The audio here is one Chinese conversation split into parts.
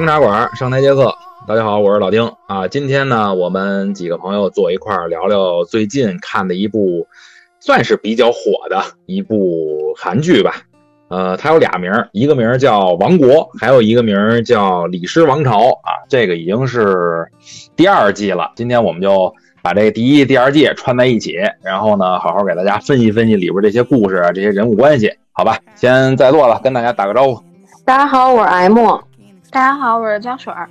나二更茶馆上台接客，大家好，我是老丁啊。今天呢，我们几个朋友坐一块儿聊聊最近看的一部算是比较火的一部韩剧吧。呃，它有俩名，一个名叫《王国》，还有一个名叫《李氏王朝》啊。这个已经是第二季了。今天我们就把这第一、第二季串在一起，然后呢，好好给大家分析分析里边这些故事、这些人物关系，好吧？先在座了，跟大家打个招呼。大家好，我是 M。大家好，我是江水儿。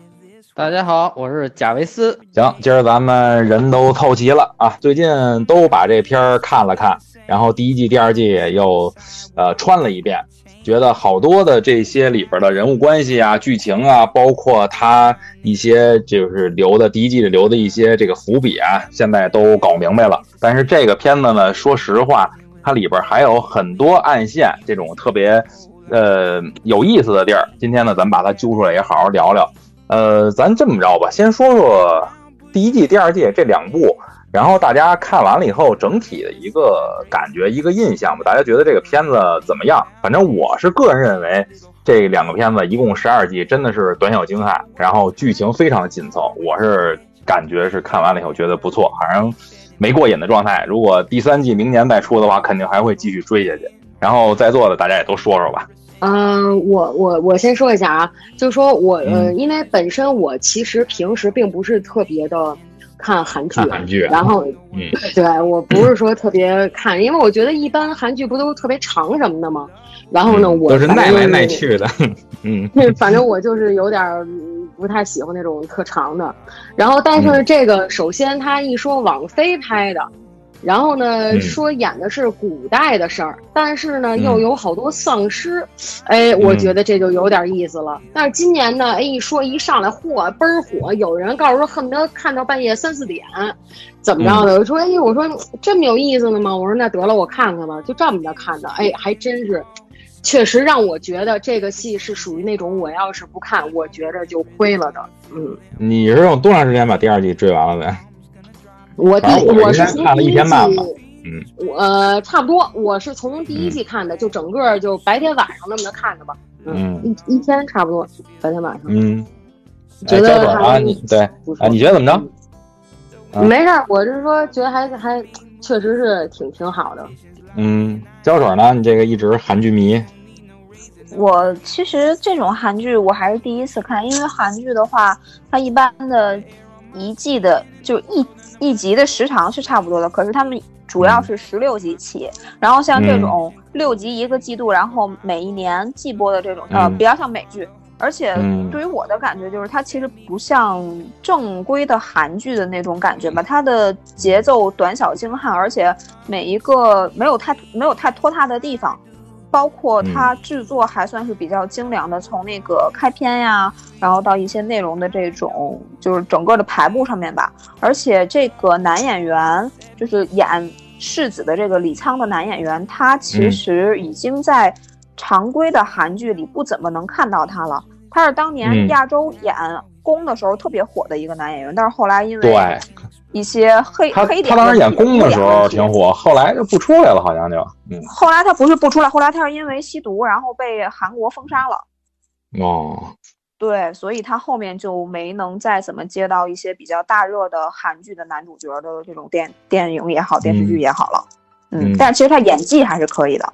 大家好，我是贾维斯。行，今儿咱们人都凑齐了啊！最近都把这片儿看了看，然后第一季、第二季又呃穿了一遍，觉得好多的这些里边的人物关系啊、剧情啊，包括他一些就是留的第一季里留的一些这个伏笔啊，现在都搞明白了。但是这个片子呢，说实话，它里边还有很多暗线，这种特别呃有意思的地儿。今天呢，咱把它揪出来，也好好聊聊。呃，咱这么着吧，先说说第一季、第二季这两部，然后大家看完了以后，整体的一个感觉、一个印象吧。大家觉得这个片子怎么样？反正我是个人认为，这两个片子一共十二季，真的是短小精悍，然后剧情非常的紧凑。我是感觉是看完了以后觉得不错，反正没过瘾的状态。如果第三季明年再出的话，肯定还会继续追下去。然后在座的大家也都说说吧。嗯，我我我先说一下啊，就是说我呃，嗯因为本身我其实平时并不是特别的看韩剧，看韩剧啊然后嗯对我不是说特别看，因为我觉得一般韩剧不都特别长什么的吗？然后呢，我嗯都是耐来耐去的，嗯 反正我就是有点不太喜欢那种特长的。然后，但是这个首先他一说网飞拍的，然后呢嗯说演的是古代的事儿，但是呢嗯又有好多丧尸，哎，我觉得这就有点意思了。但是今年呢，哎一说一上来嚯倍儿火，有人告诉说恨不得看到半夜三四点，怎么着的？我说哎，我说这么有意思呢吗？我说那得了，我看看吧，就这么着看的，哎，还真是。确实让我觉得这个戏是属于那种我要是不看，我觉着就亏了的。嗯，你是用多长时间把第二季追完了呗？我第我是看了一第一天半嗯，我呃差不多，我是从第一季看的，就整个就白天晚上那么着看的吧。嗯一一天差不多，白天晚上。嗯，觉哎，得啊，你对啊，你觉得怎么着？啊没事儿，我是说觉得还还确实是挺挺好的。嗯，胶水呢？你这个一直韩剧迷，我其实这种韩剧我还是第一次看，因为韩剧的话，它一般的一季的就一一集的时长是差不多的，可是他们主要是十六集起，然后像这种六集一个季度，然后每一年季播的这种，呃，嗯。比较像美剧。而且嗯。对于我的感觉就是，它其实不像正规的韩剧的那种感觉吧，它的节奏短小精悍，而且每一个没有太没有太拖沓的地方，包括它制作还算是比较精良的，从那个开篇呀，然后到一些内容的这种，就是整个的排布上面吧。而且这个男演员就是演世子的这个李沧的男演员，他其嗯实已经在常规的韩剧里不怎么能看到他了。他是当嗯年亚洲演宫的时候特别火的一个男演员，但是后来因为对一些黑他黑点他当时演宫的时候挺火，后来就不出来了，好像就嗯后来他不是不出来，后来他是因为吸毒，然后被韩国封杀了。哦，对，所以他后面就没能再怎么接到一些比较大热的韩剧的男主角的这种电电影也好，电视剧也好了。嗯嗯，但是其实他演技还是可以的。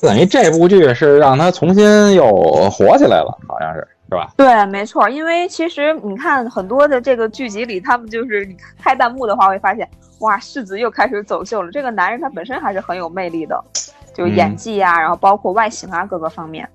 等于这部剧是让他重新又火起来了，好像是是吧？对，没错，因为其实你看很多的这个剧集里，他们就是你开弹幕的话，会发现哇，世子又开始走秀了。这个男人他本身还是很有魅力的，就是演嗯技啊，然后包括外形啊各个方面。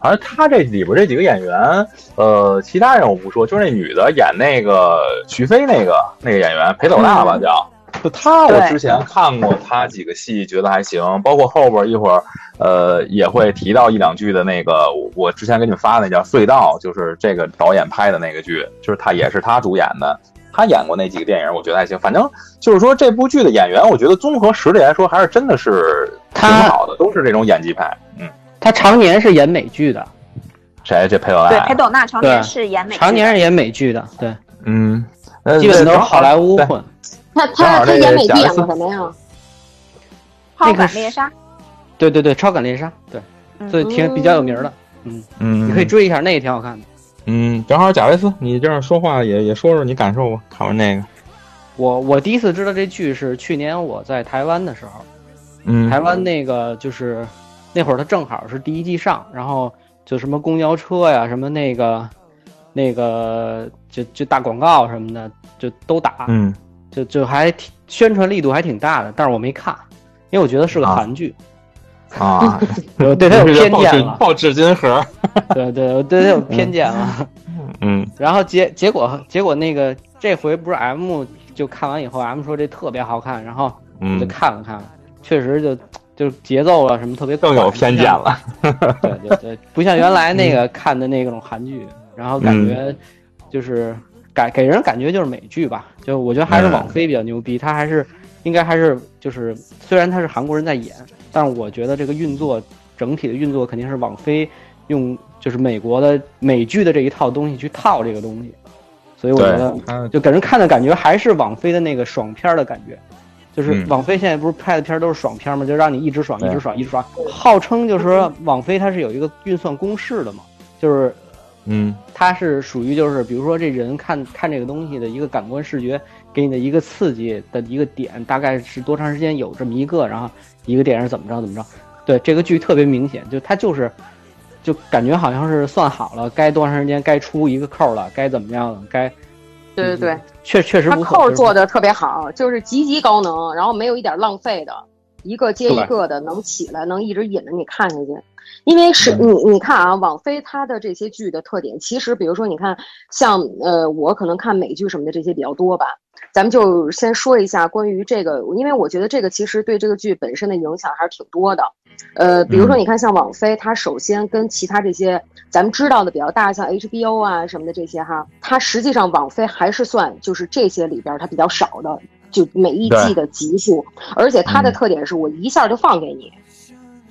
而他这里边这几个演员，呃，其他人我不说，就是那女的演那个徐飞那个那个演员裴斗娜吧嗯叫，就她我之前看过她几个戏，觉得还行，包括后边一会儿，呃，也会提到一两句的那个，我我之前给你们发那叫《隧道》，就是这个导演拍的那个剧，就是他也是他主演的。他演过那几个电影，我觉得还行。反正就是说这部剧的演员，我觉得综合实力来说，还是真的是挺好的，都是这种演技派。嗯，他常年是演美剧的，谁这佩罗对，娜？裴斗娜常年是演美剧的，常年是演美剧的，对，嗯，呃基本都是好好莱坞对混。他他他演美剧演过什么呀？超那个是感猎杀，对对对，超感猎杀，对，嗯所以挺比较有名的。嗯，你可以追一下，那也挺好看的。嗯，正好贾维斯，你这样说话也也说说你感受吧。看完那个，我我第一次知道这剧是去年我在台湾的时候，嗯，台湾那个就是那会儿它正好是第一季上，然后就什么公交车呀，什么那个那个就就大广告什么的就都打，嗯。就就还挺宣传力度还挺大的，但是我没看，因为我觉得是个啊。韩剧，啊，我 对他有偏见了，报纸巾盒，对对，我对他有偏见了。嗯。然后结结果结果那个这回不是 M 就看完以后，M 说这特别好看，然后我就嗯，看了看，确实就就节奏啊什么特别更有偏见。了。对对对，不像原来那个看的那种韩剧，然后感觉就是感给人感觉就是美剧吧，就我觉得还是嗯。网飞比较牛逼，他还是应该还是就是虽然他是韩国人在演，但是我觉得这个运作整体的运作肯定是网飞用就是美国的美剧的这一套东西去套这个东西，所以我觉得，就给人看的感觉还是网飞的那个爽片儿的感觉，就是嗯。网飞现在不是拍的片儿都是爽片儿吗？就让你一直爽，一直爽，一直爽。号称就是说网飞它是有一个运算公式的嘛，就是嗯。它是属于就是比如说这人看看这个东西的一个感官视觉给你的一个刺激的一个点，大概是多长时间有这么一个，然后一个电影怎么着怎么着。对这个剧特别明显，就它就是。就感觉好像是算好了，该多长时间该出一个扣了，该怎么样了，该对对对，确确实他不错。确实不错扣做的特别好，就是极其高能，然后没有一点浪费的，一个接一个的能起来，能一直引着你看下去。因为是嗯。你你看啊，网飞它的这些剧的特点，其实比如说你看，像呃我可能看美剧什么的这些比较多吧，咱们就先说一下关于这个，因为我觉得这个其实对这个剧本身的影响还是挺多的。呃，比如说嗯。你看像网飞，它首先跟其他这些咱们知道的比较大，像 HBO 啊什么的这些哈，它实际上网飞还是算就是这些里边儿它比较少的，就每一季的集数，而且它的嗯。特点是我一下就放给你。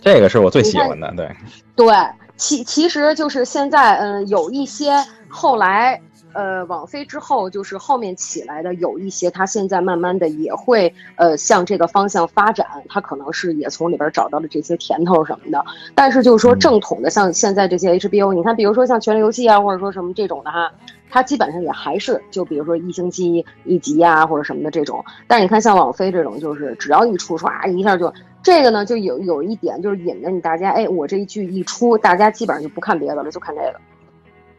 这个是我最喜欢的，对，对，其其实就是现在，嗯、有一些后来，呃，网飞之后就是后面起来的，有一些他现在慢慢的也会，呃，向这个方向发展，他可能是也从里边找到了这些甜头什么的。但是就是说嗯正统的，像现在这些 HBO，你看，比如说像《权力游戏》啊，或者说什么这种的哈。它基本上也还是就比如说一星期一集啊，或者什么的这种。但是你看像网飞这种，就是只要一出唰一下就这个呢，就有有一点就是引着你大家，哎，我这一剧一出，大家基本上就不看别的了，就看这个。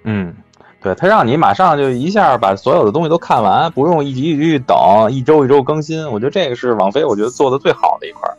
嗯，对，他让你马上就一下把所有的东西都看完，不用一集一集去等，一周一周更新。我觉得这个是网飞我觉得做的最好的一块儿。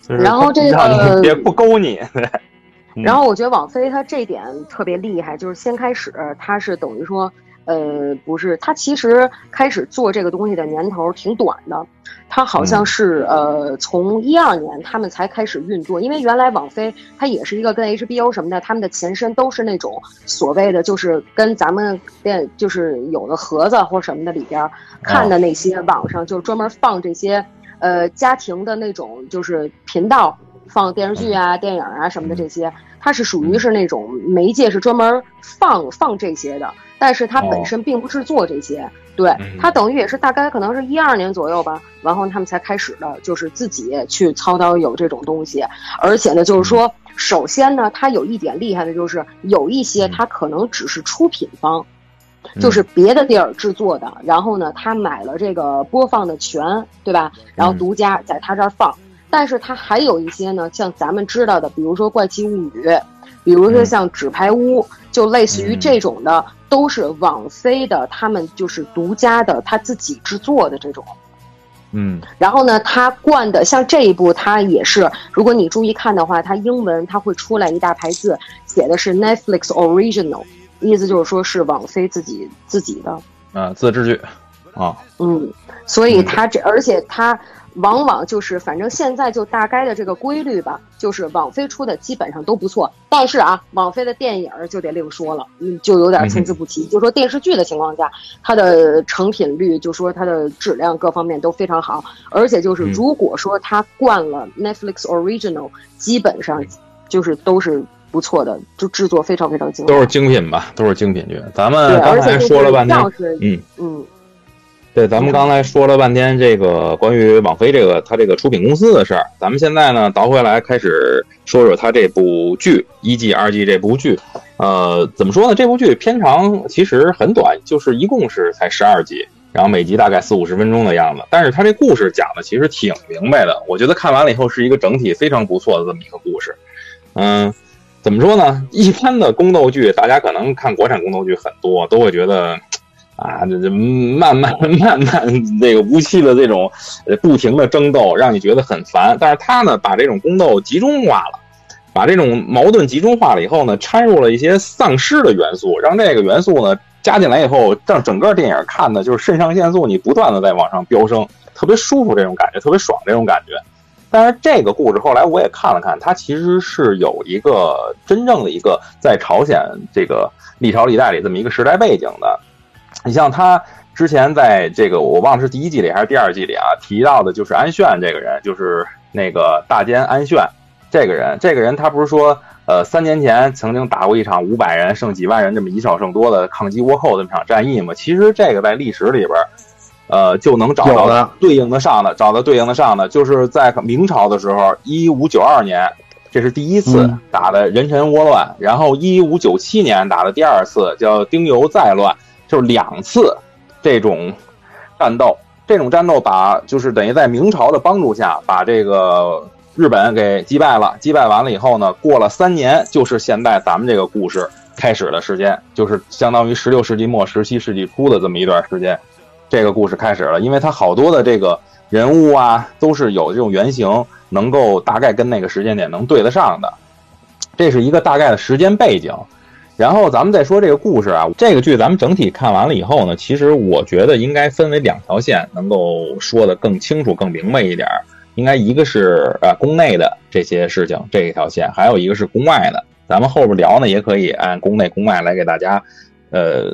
就是然后这个让你别不勾你，对 嗯然后我觉得网飞它这点特别厉害，就是先开始它是等于说，呃，不是，它其实开始做这个东西的年头挺短的，它好像是、呃从一二年他们才开始运作，因为原来网飞它也是一个跟 HBO 什么的，他们的前身都是那种所谓的就是跟咱们电就是有的盒子或什么的里边看的那些网上就是专门放这些呃家庭的那种就是频道。放电视剧啊、电影啊什么的这些，它是属于是那种媒介，是专门放放这些的，但是它本身并不是做这些。对，他等于也是大概可能是一二年左右吧，然后他们才开始的，就是自己去操刀有这种东西，而且呢，就是说，首先呢，它有一点厉害的就是有一些它可能只是出品方。就是别的地儿制作的，然后呢，他买了这个播放的权，对吧？然后独家在他这儿放。但是它还有一些呢，像咱们知道的，比如说《怪奇物语》，比如说像《纸牌屋》，就类似于这种的，都是网飞的，他们就是独家的，他自己制作的这种。嗯，然后呢，它灌的像这一部，它也是，如果你注意看的话，它英文它会出来一大排字，写的是 Netflix Original，意思就是说是网飞自己自己的。啊，自制剧，啊，嗯，所以它这，而且它，往往就是反正现在就大概的这个规律吧，就是网飞出的基本上都不错，但是啊，网飞的电影就得另说了，嗯，就有点参差不齐。就说电视剧的情况下，它的成品率，就说它的质量各方面都非常好，而且就是嗯如果说它灌了 Netflix Original，基本上就是都是不错的，就制作非常非常精都是。精品吧，都是精品剧。咱，们刚才说了半天嗯，嗯对，咱们刚才说了半天这个关于网飞这个它这个出品公司的事儿，咱们现在呢倒回来开始说说它这部剧一季、二季这部剧。呃，怎么说呢？这部剧片长其实很短，就是一共是才十二集，然后每集大概四五十分钟的样子。但是它这故事讲的其实挺明白的，我觉得看完了以后是一个整体非常不错的这么一个故事。嗯，怎么说呢？一般的宫斗剧，大家可能看国产宫斗剧很多，都会觉得。啊，这这慢慢慢慢这个无期的这种不停的争斗，让你觉得很烦。但是他呢，把这种宫斗集中化了，把这种矛盾集中化了以后呢，掺入了一些丧尸的元素，让这个元素呢加进来以后，让整个电影看的就是肾上腺素你不断的在往上飙升，特别舒服这种感觉，特别爽这种感觉。但是这个故事后来我也看了看，它其实是有一个真正的一个在朝鲜这个历朝历代里这么一个时代背景的。你像他之前在这个我忘了是第一季里还是第二季里啊提到的，就是安炫这个人，就是那个大奸安炫这个人。这个人他不是说，呃，三年前曾经打过一场五百人胜几万人这么以少胜多的抗击倭寇这么场战役吗？其实这个在历史里边，呃，就能找到对应的上的，找到对应的上的，就是在明朝的时候，一五九二年。这是第一次嗯打的人臣倭乱，然后一五九七年打的第二次叫丁酉再乱，就是两次这种战斗，这种战斗把就是等于在明朝的帮助下，把这个日本给击败了。击败完了以后呢，过了三年，就是现在咱们这个故事开始的时间，就是相当于十六世纪末、十七世纪初的这么一段时间，这个故事开始了。因为它好多的这个人物啊，都是有这种原型，能够大概跟那个时间点能对得上的。这是一个大概的时间背景。然后咱们再说这个故事啊，这个剧咱们整体看完了以后呢，其实我觉得应该分为两条线，能够说得更清楚、更明白一点。应该一个是呃宫内的这些事情这一条线，还有一个是宫外的。咱们后边聊呢，也可以按宫内、宫外来给大家呃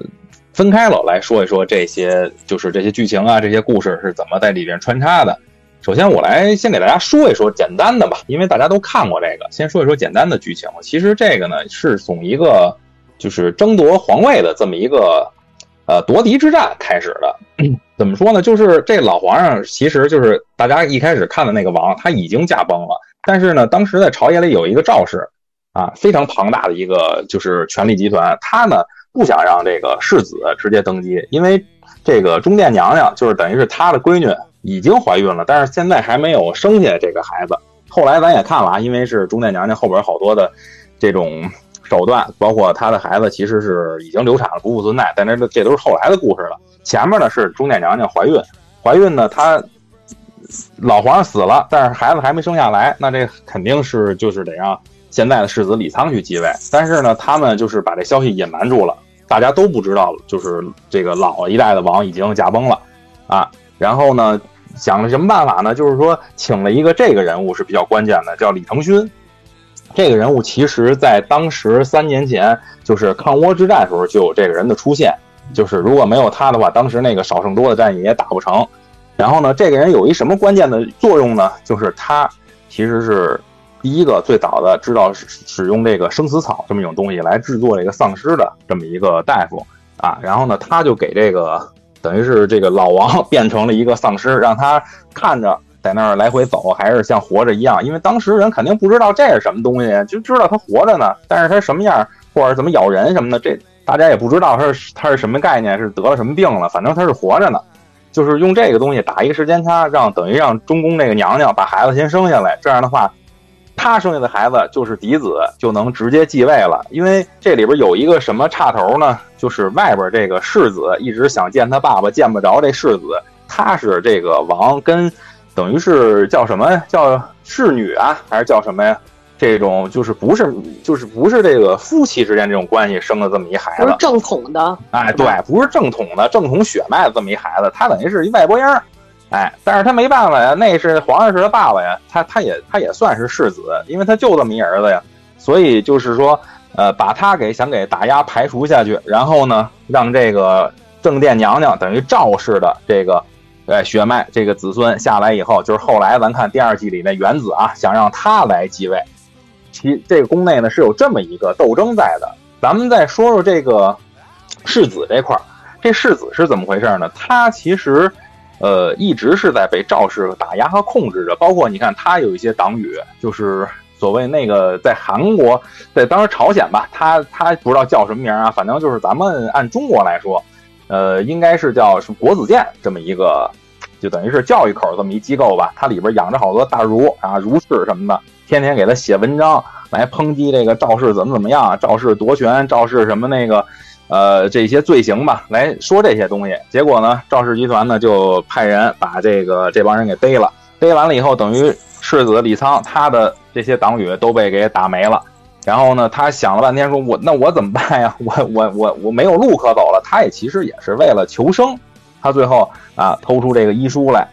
分开了来说一说这些，就是这些剧情啊，这些故事是怎么在里边穿插的。首先，我来先给大家说一说简单的吧，因为大家都看过这个，先说一说简单的剧情。其实这个呢是从一个就是争夺皇位的这么一个呃夺嫡之战开始的。怎么说呢？就是这老皇上其实就是大家一开始看的那个王，他已经驾崩了，但是呢，当时在朝野里有一个赵氏啊，非常庞大的一个就是权力集团，他呢不想让这个世子直接登基，因为这个中殿娘娘就是等于是他的闺女。已经怀孕了，但是现在还没有生下这个孩子。后来咱也看了啊，因为是中殿娘娘后边好多的这种手段，包括他的孩子其实是已经流产了，不复存在。但是这都是后来的故事了。前面呢是中殿娘娘怀孕，怀孕呢她老皇上死了，但是孩子还没生下来，那这肯定是就是得让现在的世子李沧去继位。但是呢，他们就是把这消息隐瞒住了，大家都不知道，就是这个老一代的王已经驾崩了啊。然后呢，想了什么办法呢？就是说，请了一个这个人物是比较关键的，叫李承勋。这个人物其实在当时三年前，就是抗倭之战时候就有这个人的出现。就是如果没有他的话，当时那个少胜多的战役也打不成。然后呢，这个人有一什么关键的作用呢？就是他其实是第一个最早的知道使使用这个生死草这么一种东西来制作这个丧尸的这么一个大夫啊。然后呢，他就给这个。等于是这个老王 变成了一个丧尸，让他看着在那儿来回走，还是像活着一样。因为当时人肯定不知道这是什么东西，就知道他活着呢，但是他什么样或者怎么咬人什么的，这大家也不知道他是他是什么概念，是得了什么病了，反正他是活着呢。就是用这个东西打一个时间差，让等于让中宫这个娘娘把孩子先生下来，这样的话。他生下的孩子就是嫡子，就能直接继位了。因为这里边有一个什么岔头呢？就是外边这个世子一直想见他爸爸，见不着这世子。他是这个王跟，等于是叫什么？叫侍女啊，还是叫什么呀？这种就是不是就是不是这个夫妻之间这种关系生的这么一孩子，不是正统的。哎，对，不是正统的正统血脉的这么一孩子，他等于是一外拨样哎，但是他没办法呀，那是皇上是他爸爸呀，他他也他也算是世子，因为他就这么一儿子呀，所以就是说，呃，把他给想给打压排除下去，然后呢，让这个正殿娘娘等于赵氏的这个，呃，血脉这个子孙下来以后，就是后来咱看第二季里那元子啊，想让他来继位，其这个宫内呢是有这么一个斗争在的。咱们再说说这个世子这块儿，这世子是怎么回事呢？他其实。呃，一直是在被赵氏打压和控制着，包括你看他有一些党羽，就是所谓那个在韩国，在当时朝鲜吧，他他不知道叫什么名啊，反正就是咱们按中国来说，呃，应该是叫什么国子监这么一个，就等于是教育口这么一机构吧，它里边养着好多大儒啊、儒士什么的，天天给他写文章来抨击这个赵氏怎么怎么样，赵氏夺权，赵氏什么那个。呃，这些罪行吧，来说这些东西。结果呢，赵氏集团呢就派人把这个这帮人给逮了。逮完了以后，等于世子李仓他的这些党羽都被给打没了。然后呢，他想了半天，说我那我怎么办呀？我我我我没有路可走了。他也其实也是为了求生，他最后啊偷出这个医书来，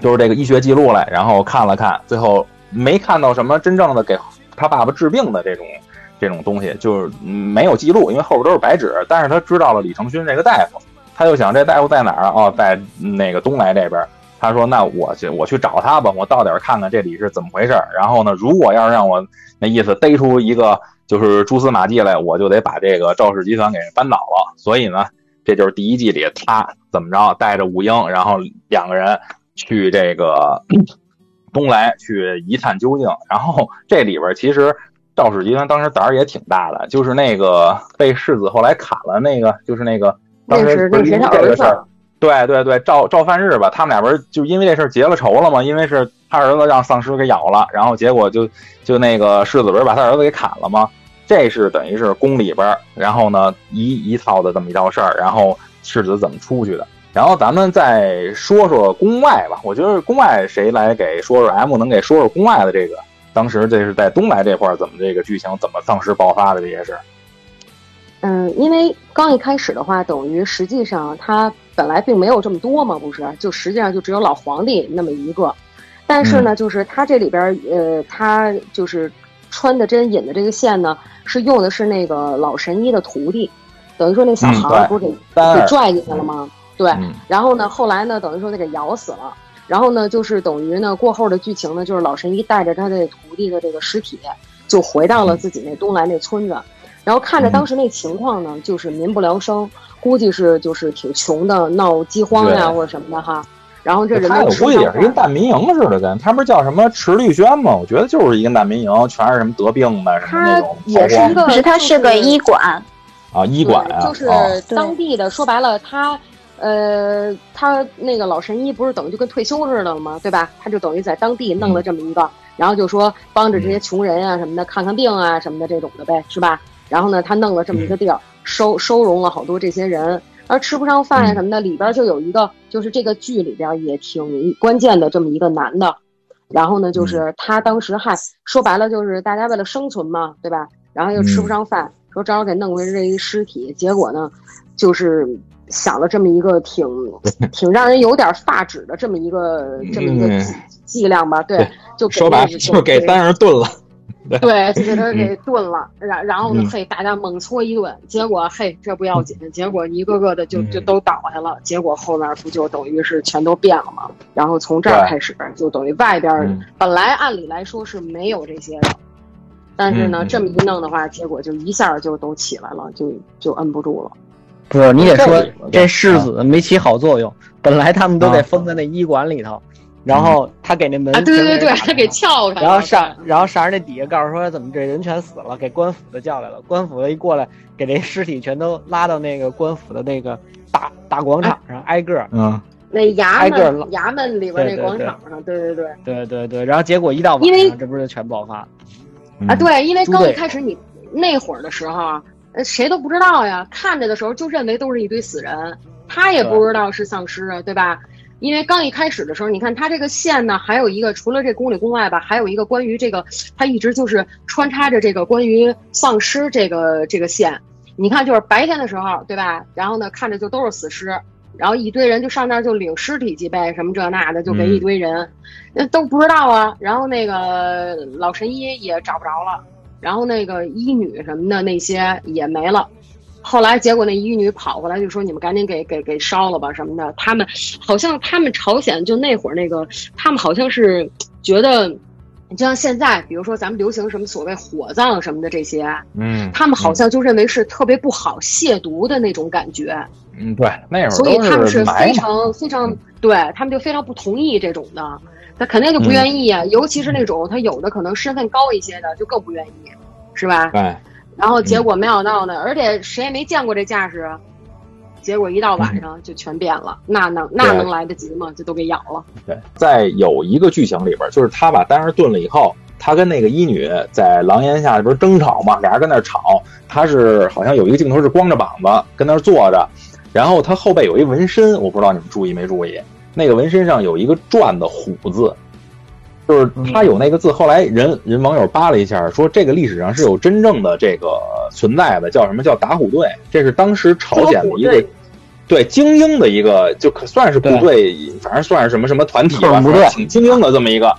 就是这个医学记录来，然后看了看，最后没看到什么真正的给他爸爸治病的这种。这种东西就是没有记录，因为后边都是白纸。但是他知道了李承勋这个大夫，他就想这大夫在哪儿啊？哦，在那个东来这边。他说：“那我去，我去找他吧，我到点看看这里是怎么回事。然后呢，如果要是让我那意思逮出一个就是蛛丝马迹来，我就得把这个赵氏集团给扳倒了。所以呢，这就是第一季里他怎么着带着武英，然后两个人去这个东来去一探究竟。然后这里边其实。”赵氏集团当时胆儿也挺大的，就是那个被世子后来砍了那个，就是那个当时不是他儿子。对对对，赵赵范日吧，他们俩不是就因为这事结了仇了吗？因为是他儿子让丧尸给咬了，然后结果就就那个世子不是把他儿子给砍了吗？这是等于是宫里边，然后呢一一套的这么一道事儿，然后世子怎么出去的？然后咱们再说说宫外吧，我觉得宫外谁来给说说 M 能给说说宫外的这个。当时这是在东来这块，怎么这个剧情怎么丧尸爆发的这些事？嗯，因为刚一开始的话，等于实际上他本来并没有这么多嘛，不是？就实际上就只有老皇帝那么一个。但是呢，就是他这里边呃，他就是穿的针引的这个线呢，是用的是那个老神医的徒弟，等于说那小孩不是给给拽进去了吗？对。然后呢，后来呢，等于说他给咬死了。然后呢，就是等于呢，过后的剧情呢，就是老神医带着他的徒弟的这个尸体，就回到了自己那东来那村子，然后看着当时那情况呢，就是民不聊生，估计是就是挺穷的，闹饥荒呀或者什么的哈。然后这人他我估计也是跟难民营似的，跟他不是叫什么池绿轩吗？我觉得就是一个难民营，全是什么得病的什么那种。也是一个，不是他是个医馆啊，医馆啊，就是当地的。说白了，他。呃，他那个老神医不是等于就跟退休似的了吗？对吧？他就等于在当地弄了这么一个，然后就说帮着这些穷人啊什么的看看病啊什么的这种的呗，是吧？然后呢，他弄了这么一个地儿，收收容了好多这些人，而吃不上饭呀什么的，里边就有一个，就是这个剧里边也挺关键的这么一个男的，然后呢，就是他当时还说白了就是大家为了生存嘛，对吧？然后又吃不上饭，说正好给弄回这一尸体，结果呢，就是。想了这么一个挺 挺让人有点发指的这么一个这么一个伎俩吧，对，就说白就给单人炖了，对，就给他给炖了，然然后呢，嘿，大家猛搓一顿，结果嘿，这不要紧，结果一个个的就就都倒下了，结果后面不就等于是全都变了吗？然后从这儿开始就等于外边本来按理来说是没有这些的，但是呢，这么一弄的话，结果就一下就都起来了，就就摁不住了。不是你得说这世子没起好作用，本来他们都得封在那医馆里头，然后他给那门对对对，他给撬开，然后上然后上人那底下告诉说怎么这人全死了，给官府的叫来了，官府的一过来给这尸体全都拉到那个官府的那个大大广场上挨个嗯，那衙门衙门里边那广场上，对对对对对对，然后结果一到晚上这不是全爆发啊？对，因为刚一开始你那会儿的时候。谁都不知道呀，看着的时候就认为都是一堆死人，他也不知道是丧尸啊，对吧？因为刚一开始的时候，你看它这个线呢，还有一个除了这宫里宫外吧，还有一个关于这个，它一直就是穿插着这个关于丧尸这个这个线。你看，就是白天的时候，对吧？然后呢，看着就都是死尸，然后一堆人就上那儿就领尸体去呗，什么这那的，就给一堆人，那、都不知道啊。然后那个老神医也找不着了，然后那个医女什么的那些也没了。后来结果那医女跑过来就说：“你们赶紧给给给烧了吧什么的。”他们好像他们朝鲜就那会儿那个，他们好像是觉得，就像现在，比如说咱们流行什么所谓火葬什么的这些，嗯，他们好像就认为是特别不好亵渎的那种感觉，嗯，对，那会儿所以他们是非，常非常对他们就非常不同意这种的，他肯定就不愿意啊。尤其是那种他有的可能身份高一些的，就更不愿意，是吧？哎，然后结果没想到呢，而且谁也没见过这架势，结果一到晚上就全变了，那能那能来得及吗？就都给咬了。对，在有一个剧情里边，就是他把丹儿炖了以后，他跟那个医女在廊檐下不是争吵嘛，俩人跟那儿吵，他是好像有一个镜头是光着膀子跟那儿坐着，然后他后背有一纹身，我不知道你们注意没注意，那个纹身上有一个转的虎字。就是他有那个字，后来人人网友扒了一下，说这个历史上是有真正的这个存在的，叫什么叫打虎队？这是当时朝鲜的一个对精英的一个，就可算是部队，反正算是什么什么团体吧，挺精英的这么一个。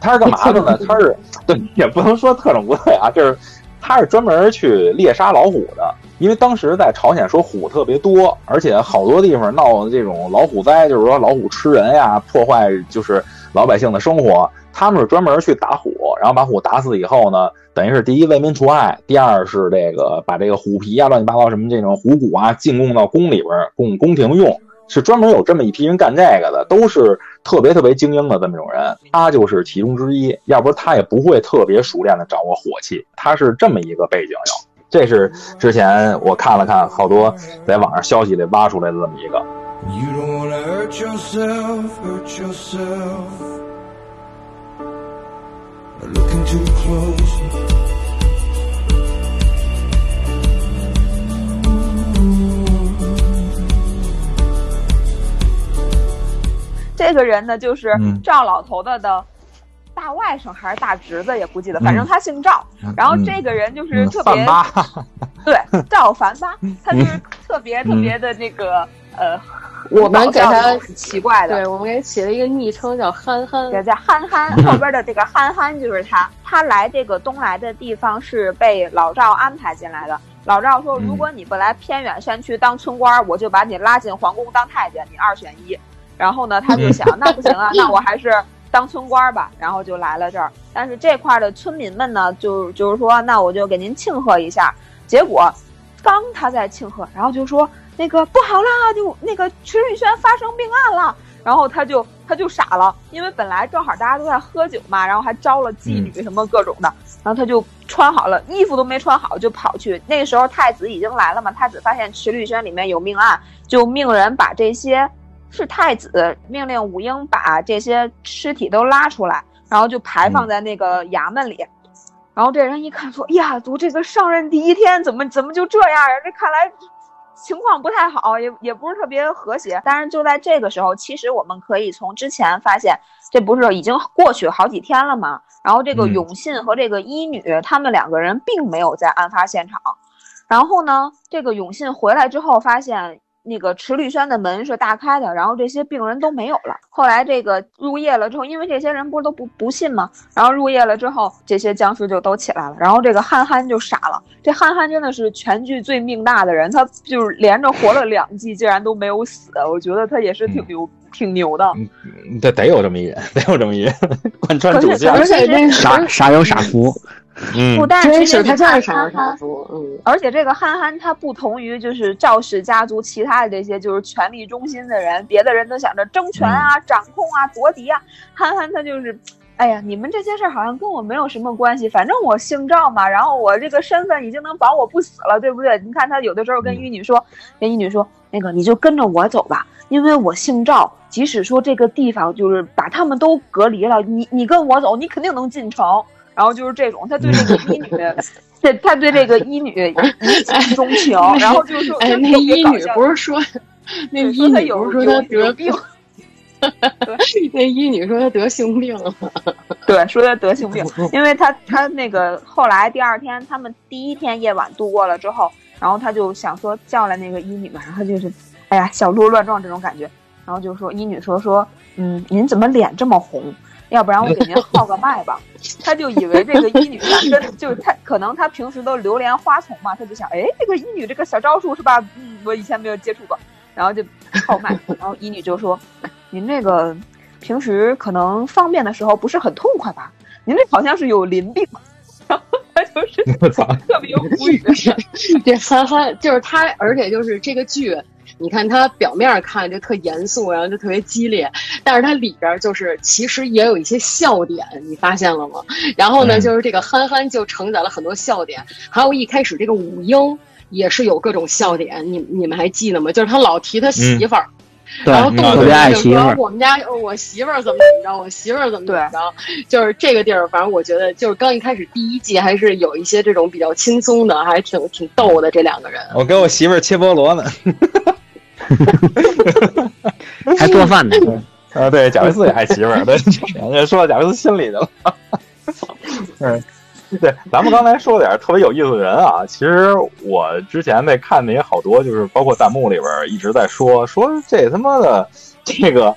他是干嘛的呢？他是对，也不能说特种部队啊，就是他是专门去猎杀老虎的。因为当时在朝鲜说虎特别多，而且好多地方闹这种老虎灾，就是说老虎吃人呀，破坏就是老百姓的生活。他们是专门去打虎，然后把虎打死以后呢，等于是第一为民除害，第二是这个把这个虎皮啊、乱七八糟什么这种虎骨啊进贡到宫里边供宫廷用，是专门有这么一批人干这个的，都是特别特别精英的这么一种人。他就是其中之一，要不然他也不会特别熟练的掌握火器。他是这么一个背景有，这是之前我看了看，好多在网上消息里挖出来的这么一个。You don't wanna hurt yourself, hurt yourself. By Looking too close. 这个人呢，就是嗯。赵老头子的大外甥还是大侄子，也不记得，反正他姓赵。然后这个人就是嗯。特别、对赵凡八，他嗯就是特别特别的那个呃，我们给他很奇怪的，对我们给起了一个昵称叫憨憨，也叫憨憨，后边的这个憨憨就是他。他来这个东来的地方是被老赵安排进来的。老赵说，嗯如果你不来偏远山区当村官，我就把你拉进皇宫当太监，你二选一。然后呢，他就想，那不行啊，那我还是当村官吧。然后就来了这儿。但是这块的村民们呢，就就是说，那我就给您庆贺一下。结果刚他在庆贺，然后就说那个不好啦，就那个池宇轩发生命案了。然后他就他就傻了，因为本来正好大家都在喝酒嘛，然后还招了妓女什么各种的，然后他就穿好了衣服都没穿好就跑去。那个时候太子已经来了嘛，太子发现池律轩里面有命案，就命人把这些是太子命令武英把这些尸体都拉出来，然后就排放在那个衙门里。然后这人一看说：“呀，我这个上任第一天怎么怎么就这样呀？这看来情况不太好，也也不是特别和谐。但是就在这个时候，其实我们可以从之前发现，这不是已经过去好几天了吗？然后这个嗯永信和这个医女，他们两个人并没有在案发现场。然后呢，这个永信回来之后发现。那个池绿轩的门是大开的，然后这些病人都没有了。后来这个入夜了之后，因为这些人不是都不不信吗？然后入夜了之后，这些僵尸就都起来了。然后这个憨憨就傻了，这憨憨真的是全剧最命大的人，他就是连着活了两季，竟然都没有死。我觉得他也是挺牛，挺牛的。嗯得得有这么一人，得有这么一人 贯穿主线。而且这傻傻有傻福，嗯 不，但真是是他。而且这个憨憨他不同于就是赵氏家族其他的这些就是权力中心的人，别的人都想着争权啊、掌控啊、夺嫡啊，憨憨他就是。哎呀，你们这些事儿好像跟我没有什么关系，反正我姓赵嘛，然后我这个身份已经能保我不死了，对不对？你看他有的时候跟嗯玉女说，跟玉女说，那个你就跟着我走吧，因为我姓赵，即使说这个地方就是把他们都隔离了，你你跟我走，你肯定能进城。然后就是这种，他对这个医女，对他对这个医女 一见钟情，然后就说，哎，那医女不是说，那对医女说他有不是说她有得有病，那医女说她得性病了，对，说她得性病，因为她她那个后来第二天他们第一天夜晚度过了之后，然后他就想说叫来那个医女嘛，然后他就是，哎哎呀小鹿乱撞这种感觉。然后就说医女说说，嗯，您怎么脸这么红？要不然我给您号个脉吧。他就以为这个医女 就是他可能他平时都流连花丛嘛，他就想，哎，这个医女这个小招数是吧？嗯，我以前没有接触过。然后就号脉，然后医女就说，您这个平时可能方便的时候不是很痛快吧？您这好像是有淋病。然后他就是特别无语。这憨憨就是他，而且就是这个剧。你看他表面看就特严肃，然后就特别激烈，但是它里边就是其实也有一些笑点，你发现了吗？然后呢，就是这个憨憨就承载了很多笑点，还有一开始这个武英也是有各种笑点，你你们还记得吗？就是他老提他媳妇儿，然后动不动就说我们家我媳妇儿怎么怎么着，我媳妇儿怎么怎么着，就是这个地儿，反正我觉得就是刚一开始第一季还是有一些这种比较轻松的，还挺挺逗的这两个人。我跟我媳妇儿切菠萝呢。还做饭呢，啊，对，贾维斯也爱媳妇儿，对，说到贾维斯心里去了。嗯，对，咱们刚才说点特别有意思的人啊，其实我之前那看那些好多，就是包括弹幕里边一直在说说这他妈的这个，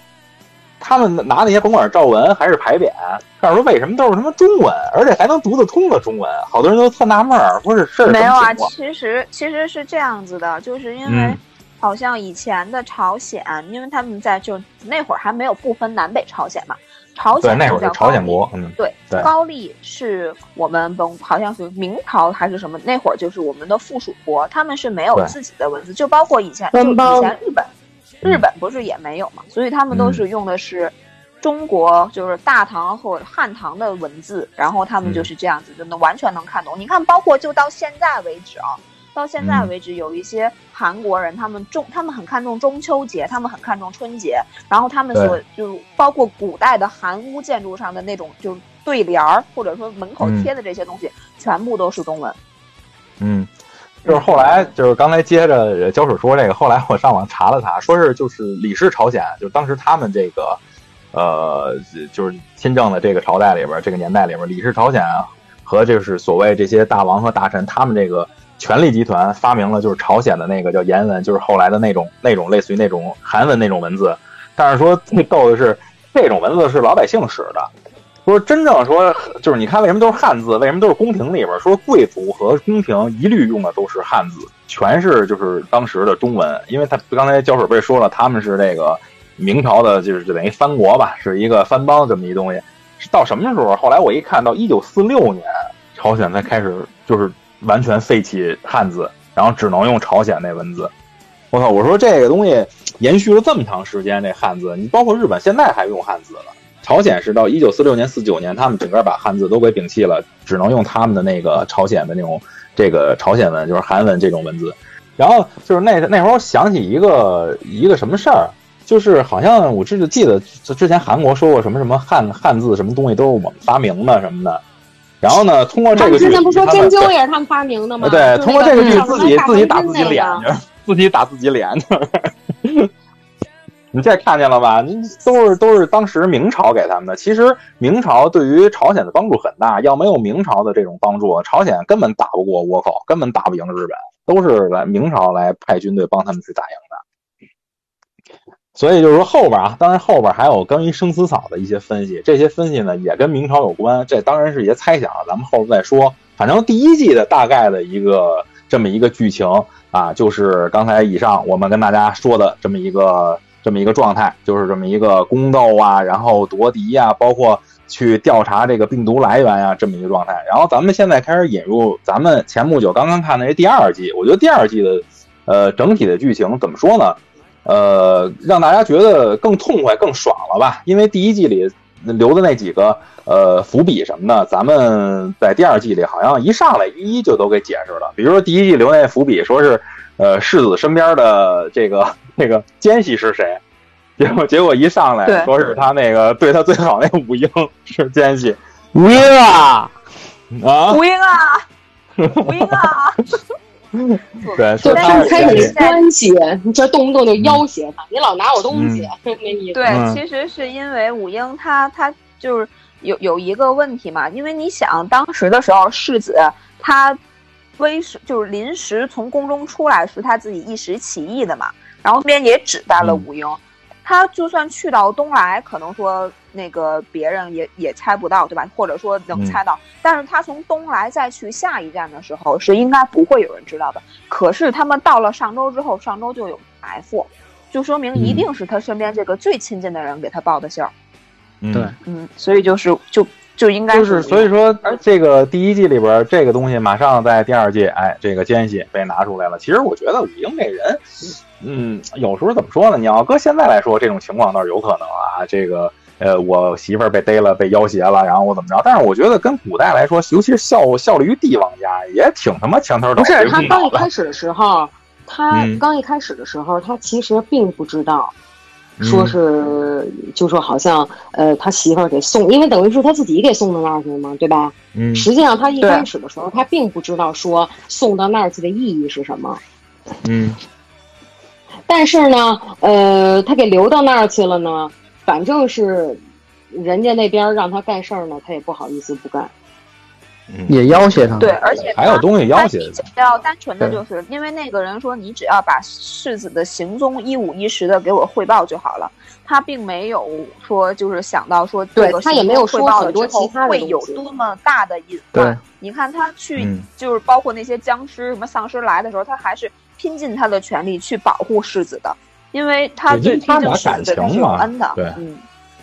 他们拿那些甭管是赵文还是牌匾，告诉说为什么都是他妈中文，而且还能读得通的中文，好多人都特纳闷儿，说是事儿没有啊，其实其实是这样子的，就是因为。好像以前的朝鲜，因为他们在就那会儿还没有不分南北朝鲜嘛，朝鲜那会儿是朝鲜国，嗯，对，高丽是我们本好像是明朝还是什么，那会儿就是我们的附属国，他们是没有自己的文字，就包括以前就以前日本，日本不是也没有嘛，所以他们都是用的是中国就是大唐或者汉唐的文字，然后他们就是这样子，就能完全能看懂。你看，包括就到现在为止啊。到现在为止，有一些韩国人，他们中，他们很看重中秋节，他们很看重春节，然后他们所就包括古代的韩屋建筑上的那种，就是对联儿，或者说门口贴的这些东西，全部都是中文。嗯，就是后来，就是刚才接着焦水说这个，后来我上网查了查，说是就是李氏朝鲜，就当时他们这个，呃，就是亲政的这个朝代里边，这个年代里边，李氏朝鲜和就是所谓这些大王和大臣，他们这个。权力集团发明了就是朝鲜的那个叫言文，就是后来的那种那种类似于那种韩文那种文字。但是说最逗的是，这种文字是老百姓使的。说真正说就是你看为什么都是汉字？为什么都是宫廷里边说贵族和宫廷一律用的都是汉字，全是就是当时的中文？因为他刚才胶水不也说了，他们是这个明朝的，就是就等于藩国吧，是一个藩邦这么一东西。到什么时候？后来我一看到一九四六年，朝鲜才开始就是。完全废弃汉字，然后只能用朝鲜那文字。我靠！我说这个东西延续了这么长时间，这汉字，你包括日本现在还用汉字了。朝鲜是到一九四六年、四九年，他们整个把汉字都给摒弃了，只能用他们的那个朝鲜的那种这个朝鲜文，就是韩文这种文字。然后就是那那时候，想起一个一个什么事儿，就是好像我记记得之前韩国说过什么什么汉汉字什么东西都是我们发明的什么的。然后呢？通过这个剧，之前不说针灸也是他们发明的吗？对，通过这个剧自己自己打自己脸，自己打自己脸。你这看见了吧？都是都是当时明朝给他们的。其实明朝对于朝鲜的帮助很大，要没有明朝的这种帮助，朝鲜根本打不过倭寇，根本打不赢日本，都是来明朝来派军队帮他们去打赢的。所以就是说后边啊，当然后边还有关于生死草的一些分析，这些分析呢也跟明朝有关，这当然是一些猜想，咱们后边再说。反正第一季的大概的一个这么一个剧情啊，就是刚才以上我们跟大家说的这么一个这么一个状态，就是这么一个宫斗啊，然后夺嫡啊，包括去调查这个病毒来源啊，这么一个状态。然后咱们现在开始引入咱们前不久刚刚看的这第二季，我觉得第二季的呃整体的剧情怎么说呢？呃，让大家觉得更痛快、更爽了吧？因为第一季里留的那几个呃伏笔什么的，咱们在第二季里好像一上来一一就都给解释了。比如说第一季留那伏笔，说是呃世子身边的这个 那个奸细是谁，结果结果一上来说是他那个对他最好那武英是奸细，武英啊啊，武英啊，武英啊。对，就他开始关系，你这动不动就要挟他，你老拿我东西，那意思。对，其实是因为武英他他就是有有一个问题嘛，因为你想当时的时候，世子他威时就是临时从宫中出来，是他自己一时起意的嘛。然后那边也指代了嗯五英。他就算去到东来，可能说那个别人也也猜不到，对吧？或者说能嗯猜到，但是他从东来再去下一站的时候，是应该不会有人知道的。可是他们到了上周之后，上周就有 F，就说明一嗯定是他身边这个最亲近的人给他报的信儿。嗯对嗯，所以就是就就应该就是所以说而，这个第一季里边这个东西马上在第二季，哎，这个奸细被拿出来了。其实我觉得武英这人，嗯，有时候怎么说呢？你要搁现在来说，这种情况倒是有可能啊。这个呃，我媳妇儿被逮了，被要挟了，然后我怎么着？但是我觉得跟古代来说，尤其是效效力于帝王家，也挺他妈墙头倒不是他刚。一开始的时候，他嗯刚一开始的时候，他其实并不知道，说嗯是就说好像呃他媳妇儿给送，因为等于是他自己给送到那儿去了嘛，对吧？嗯实际上他一开始的时候，他并不知道说送到那儿去的意义是什么。嗯但是呢，呃，他给留到那儿去了呢，反正是人家那边让他干事儿呢，他也不好意思不干。嗯，也要挟他。对，而且还有东西要他挟比较单纯的就是，因为那个人说你只要把世子的行踪一五一十的给我汇报就好了，他并没有说就是想到说这个对他也没有说行踪汇报了很多之后其他会有多么大的隐患。你看他去嗯就是包括那些僵尸什么丧尸来的时候，他还是拼尽他的全力去保护世子的，因为他对他俩感子对他是有情嘛恩的。对嗯，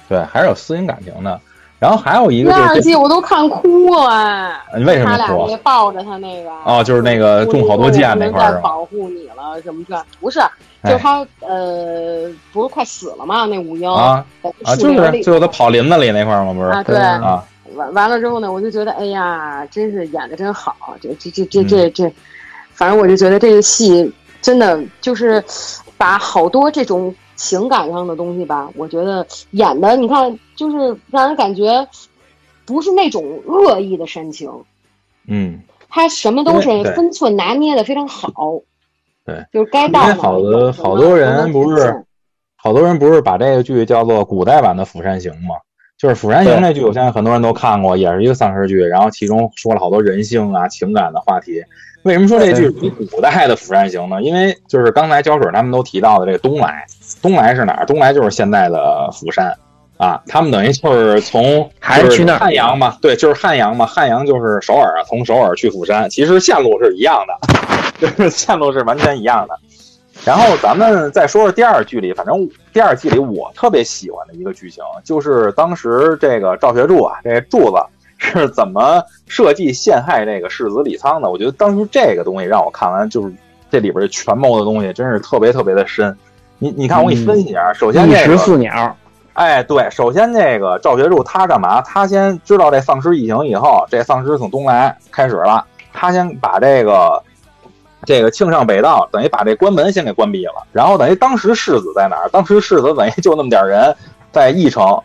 对，还是有私人感情的。然后还有一个就是二季我都看哭了，哎你为什他俩么说那抱着他那个哦就是那个中好多箭那块儿保护你了什么这不是，就是他呃不是快死了吗？那五英啊啊，就是最后他跑林子里那块儿吗？不是啊对啊，完完了之后呢，我就觉得，哎呀，真是演的真好，这这这这嗯这这，反正我就觉得这个戏真的就是把好多这种情感上的东西吧，我觉得演的，你看，就是让人感觉不是那种恶意的煽情，嗯，他什么都是分寸拿捏的非常好，对，就是该因到好多有什么好多人不是好多人不是把这个剧叫做古代版的《釜山行》吗？就是《釜山行》那剧，我相信很多人都看过，也是一个丧尸剧，然后其中说了好多人性啊、情感的话题。为什么说这剧比古代的《釜山行》呢？因为就是刚才胶水他们都提到的这个东来，东来是哪儿？东来就是现在的釜山啊。他们等于就是从还是去那儿汉阳嘛，对，就是汉阳嘛，汉阳就是首尔啊，从首尔去釜山，其实线路是一样的，就是线路是完全一样的。然后咱们再说说第二剧里，反正第二季里我特别喜欢的一个剧情，就是当时这个赵学柱啊，这柱子 是怎么设计陷害这个世子李沧的。我觉得当时这个东西让我看完，就是这里边权谋的东西真是特别特别的深。你你看，我给你分析一下，首先这个四鸟，哎，对，首先这个赵学柱他干嘛？他先知道这丧尸异形以后，这丧尸从东来开始了，他先把这个这个庆尚北道等于把这关门先给关闭了，然后等于当时世子在哪儿？当时世子等于就那么点人在义城，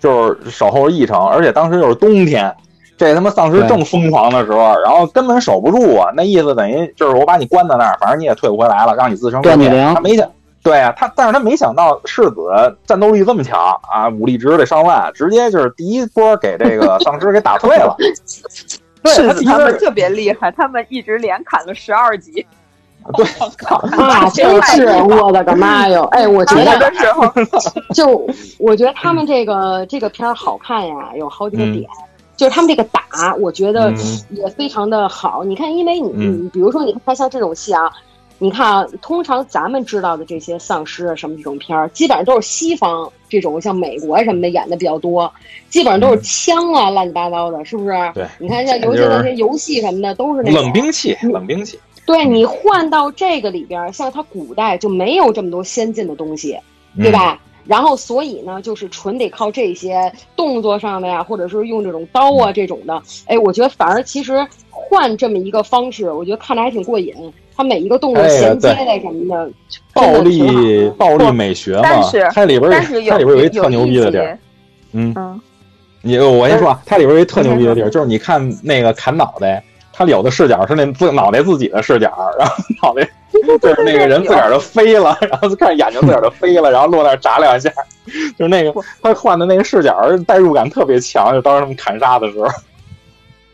就是守候义城，而且当时又是冬天。这他妈丧尸正疯狂的时候，然后根本守不住啊！那意思等于就是我把你关在那儿，反正你也退不回来了，让你自生自灭。他没想，对啊，他但是他没想到世子战斗力这么强啊，武力值得上万，直接就是第一波给这个丧尸给打退了。对他们特别厉害，他们一直连砍了十二级。对，靠，啊，真是我的个妈哟！哎，我觉得有的时候，就我觉得他们这个这个片儿好看呀，有好几个点，就是他们这个打，我觉得嗯也非常的好。你看，因为你嗯你比如说，你看像这种戏啊，你看啊，通常咱们知道的这些丧尸啊什么这种片儿，基本上都是西方这种像美国什么的演的比较多，基本上都是枪啊乱七八糟的，是不是？对你看像尤其那些游戏什么的，都是那种冷兵器，冷兵器。对你换到这个里边，像它古代就没有这么多先进的东西，对吧？然后所以呢，就是纯得靠这些动作上的呀，或者是用这种刀啊这种的。哎，我觉得反而其实换这么一个方式，我觉得看着还挺过瘾。它每一个动作衔接对的什么的，暴力暴力美学嘛但是，它里边但是有它里边有一特牛逼的地儿，嗯，嗯，你我先说啊，它里边有一特牛逼的地儿，就是你看那个砍脑袋，它有的视角是那自脑袋自己的视角，然后脑袋就是那个人自个儿 就飞了，然后就看眼睛自个儿就飞了，然后落那儿眨两下，就是那个他换的那个视角代入感特别强，就当时他们砍杀的时候，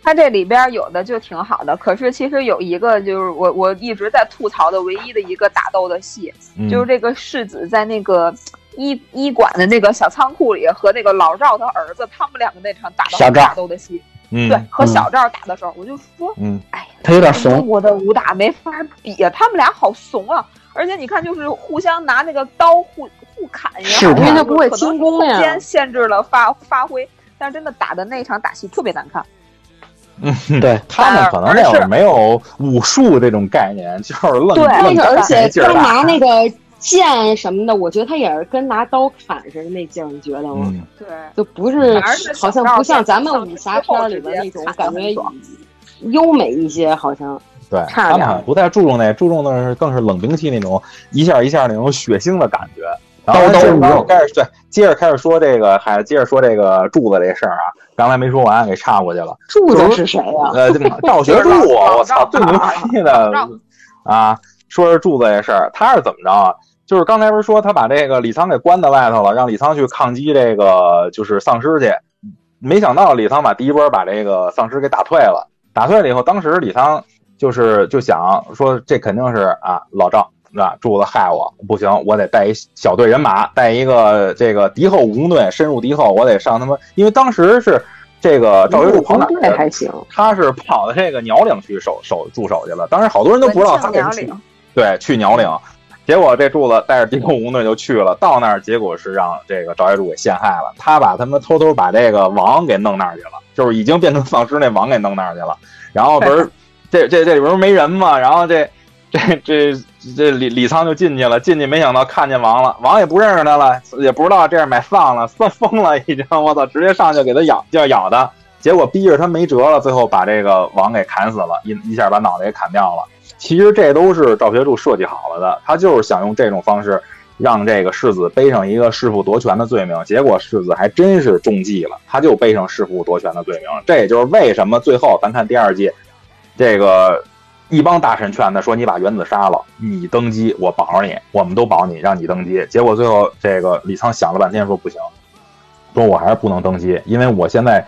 它这里边有的就挺好的，可是其实有一个就是我我一直在吐槽的唯一的一个打斗的戏，嗯就是这个世子在那个医医馆的那个小仓库里和那个老赵他儿子他们两个那场打斗小赵打斗的戏，嗯对，和小赵打的时候，我就说，嗯哎呀，他有点怂中怂，国的武打没法比呀、他们俩好怂啊！而且你看，就是互相拿那个刀互互砍也好，是因为他不会可能轻功呀空间限制了发发挥，但是真的打的那场打戏特别难看。嗯，对他们可能那会儿没有武术这种概念，就是愣对愣那个，而且他拿那个剑什么的，我觉得他也是跟拿刀砍似的那劲儿，你觉得吗？嗯。对，就不是好像不像咱们武侠片里的那种感觉优美一些，好像对，差点儿他们好像不太注重那，注重的是更是冷兵器那种一下一下那种血腥的感觉。然后接刀刀着开始对，接着开始说这个，还接着说这个柱子这事儿啊，刚才没说完，给岔过去了。柱子是谁呀？呃，这赵 学柱，我操，最牛逼的啊！说是柱子这事儿，他是怎么着啊？就是刚才不是说他把这个李沧给关在外头了，让李沧去抗击这个就是丧尸去，没想到李沧把第一波把这个丧尸给打退了，打退了以后，当时李沧就是就想说这肯定是啊老赵。啊，柱子害我不行，我得带一小队人马，带一个这个敌后武工队深入敌后，我得上他妈，因为当时是这个赵一柱跑哪儿还行，他是跑到这个鸟岭去守守驻守去了。当时好多人都不知道他为什么去鸟岭对去鸟岭，结果这柱子带着敌后武工队就去了，到那儿结果是让这个赵一柱给陷害了。他把他们偷偷把这个王给弄那儿去了，就是已经变成丧尸那王给弄那儿去了。然后不是这这这里边没人嘛，然后这这这这李李沧就进去了，进去没想到看见王了，王也不认识他了，也不知道这样买丧了，算疯了已经，我操，直接上去给他咬就要咬他，结果逼着他没辙了，最后把这个王给砍死了，一一下把脑袋给砍掉了。其实这都是赵学柱设计好了的，他就是想用这种方式让这个世子背上一个弑父夺权的罪名，结果世子还真是中计了，他就背上弑父夺权的罪名。这也就是为什么最后咱看第二季，这个一帮大臣劝他说：“你把原子杀了，你登基，我保着你，我们都保你，让你登基。”结果最后这个李仓想了半天说：“不行，说我还是不能登基，因为我现在。”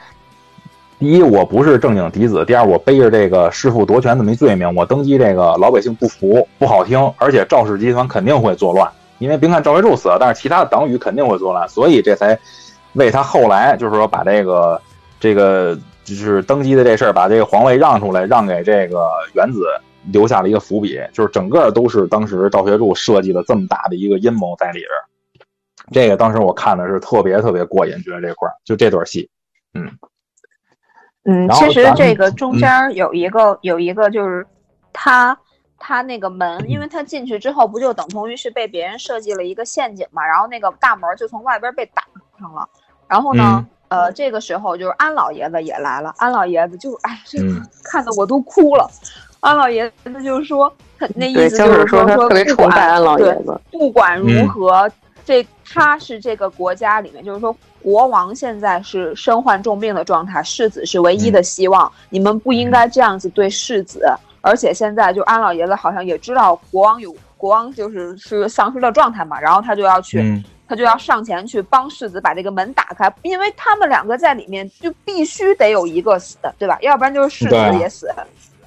第一，我不是正经嫡子；第二，我背着这个弑父夺权这么一罪名，我登基这个老百姓不服，不好听，而且赵氏集团肯定会作乱。因为别看赵学柱死了，但是其他的党羽肯定会作乱，所以这才为他后来就是说把这个这个就是登基的这事儿，把这个皇位让出来，让给这个元子，留下了一个伏笔，就是整个都是当时赵学柱设计了这么大的一个阴谋在里边儿。这个当时我看的是特别特别过瘾，觉得这块儿就这段戏，嗯。嗯，其实这个中间有一个、有一个就是他他那个门，因为他进去之后不就等同于是被别人设计了一个陷阱嘛，然后那个大门就从外边被打上了，然后呢，呃，这个时候就是安老爷子也来了，安老爷子就哎，这看的我都哭了。安老爷子就是说，他那意，思就是说他特别不管崇拜安老爷子，不管如嗯何，这他是这个国家里面，就是说国王现在是身患重病的状态，世子是唯一的希望，你们不应该这样子对世子。而且现在就安老爷子好像也知道国王有国王就是是丧失的状态嘛，然后他就要去，嗯他就要上前去帮世子把这个门打开，因为他们两个在里面就必须得有一个死，对吧？要不然就是世子也死。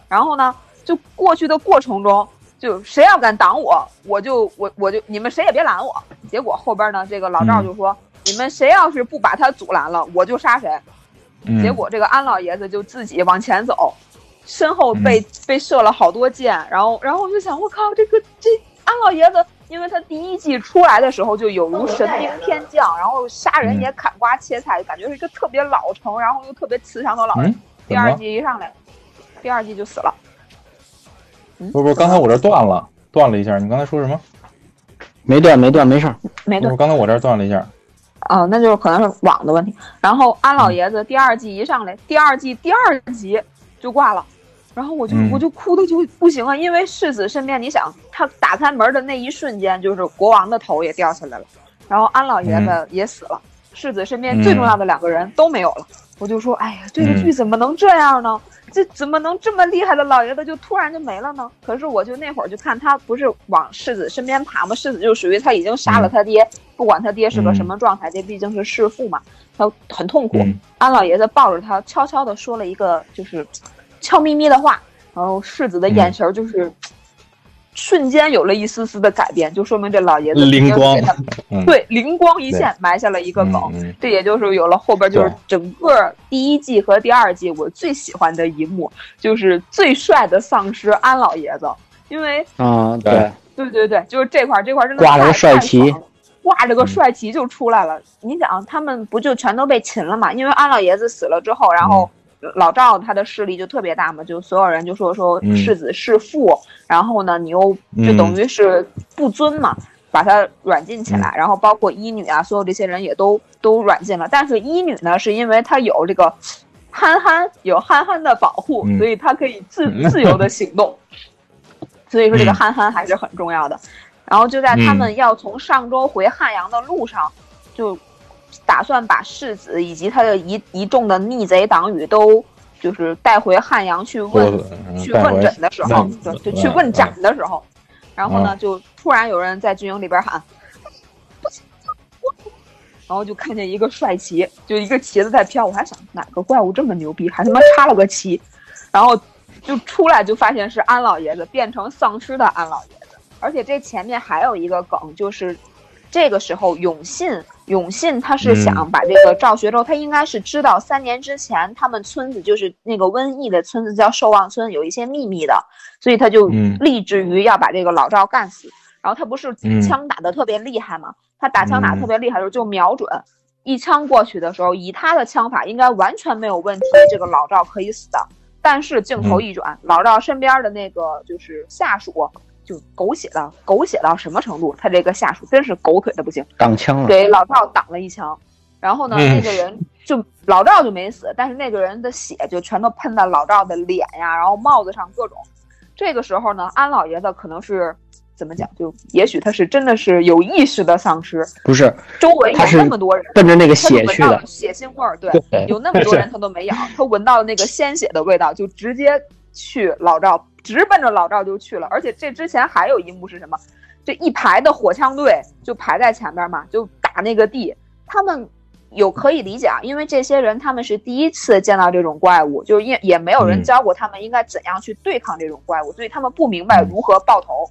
然后呢，就过去的过程中，就谁要敢挡我，我就我我就你们谁也别拦我。结果后边呢，这个老赵就说，你们谁要是不把他阻拦了，我就杀谁。嗯，结果这个安老爷子就自己往前走，身后被、被射了好多箭，然后然后我就想，我靠，这个这安老爷子，因为他第一季出来的时候就有如神兵天降，然后杀人也砍瓜切菜，感觉是一个特别老成，然后又特别慈祥的老人。嗯，第二？季一上来，第二季就死了。嗯不不，刚才我这断了，断了一下。你刚才说什么？没断没断没事儿。没对不是，刚才我这断了一下。哦，那就是可能是网的问题。然后安老爷子第二季一上来，第二季第二集就挂了，然后我就、嗯我就哭的就不行了，因为世子身边，你想他打开门的那一瞬间，就是国王的头也掉下来了，然后安老爷子也死了，世子身边最重要的两个人都没有了。我就说，哎呀，这个剧怎么能这样呢？这怎么能这么厉害的老爷子就突然就没了呢？可是我就那会儿就看他不是往世子身边爬吗？世子就属于他已经杀了他爹，不管他爹是个什么状态，这毕竟是弑父嘛，他很痛苦。嗯安老爷子抱着他，悄悄的说了一个就是悄咪咪的话，然后世子的眼神儿就是。瞬间有了一丝丝的改变，就说明这老爷子灵光对灵光一现，埋下了一个梗。这也就是有了后边就是整个第一季和第二季我最喜欢的一幕，就是最帅的丧尸安老爷子，因为啊，对对，对对对，就是这块儿这块儿真的挂了个帅旗挂着个帅旗就出来了。你想，他们不就全都被擒了嘛？因为安老爷子死了之后，然后老赵他的势力就特别大嘛，就所有人就说说嗯世子弑父，然后呢，你又就等于是不尊嘛。把他软禁起来，然后包括医女啊，所有这些人也都都软禁了。但是医女呢，是因为她有这个憨憨有憨憨的保护，嗯所以她可以自 自由的行动。所以说这个嗯憨憨还是很重要的。然后就在他们要从上周回汉阳的路上，就打算把世子以及他的一一众的逆贼党羽都就是带回汉阳去问嗯去问诊的时候，问就就去问嗯斩的时候，然后呢，嗯就突然有人在军营里边喊。不 行然后就看见一个帅旗，就一个旗子在飘，我还想哪个怪物这么牛逼，还他妈插了个旗，然后就出来就发现是安老爷子变成丧尸的安老爷子，而且这前面还有一个梗，就是这个时候永信永信他是想把这个赵学周，他应该是知道三年之前他们村子就是那个瘟疫的村子叫寿望村有一些秘密的，所以他就嗯立志于要把这个老赵干死。然后他不是嗯枪打的特别厉害吗？他打枪打得特别厉害的时候就瞄准，一枪过去的时候，以他的枪法应该完全没有问题，这个老赵可以死的。但是镜头一转，老赵身边的那个就是下属就狗血到狗血到什么程度？他这个下属真是狗腿的不行，挡枪了，给老赵挡了一枪。然后呢，嗯那个人就老赵就没死，但是那个人的血就全都喷到老赵的脸呀，然后帽子上各种。这个时候呢，安老爷子可能是怎么讲？就也许他是真的是有意识的丧尸，不是周围有那么多人，奔着那个血去的血腥味儿，对，对有那么多人他都没咬，他闻到了那个鲜血的味道，就直接去老赵，直奔着老赵就去了。而且这之前还有一幕是什么？这一排的火枪队就排在前边嘛，就打那个地。他们有可以理解啊，因为这些人他们是第一次见到这种怪物，就是也也没有人嗯教过他们应该怎样去对抗这种怪物，所以他们不明白如何爆头。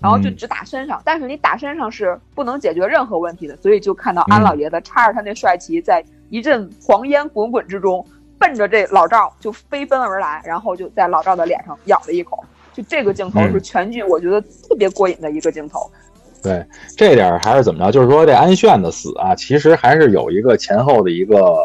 然后就嗯只打身上，但是你打身上是不能解决任何问题的，所以就看到安嗯老爷子插着他那帅旗，在一阵黄烟滚滚之中，奔着这老赵就飞奔而来，然后就在老赵的脸上咬了一口。就这个镜头嗯是全剧我觉得特别过瘾的一个镜头。对，这点还是怎么着？就是说这安炫的死啊，其实还是有一个前后的一个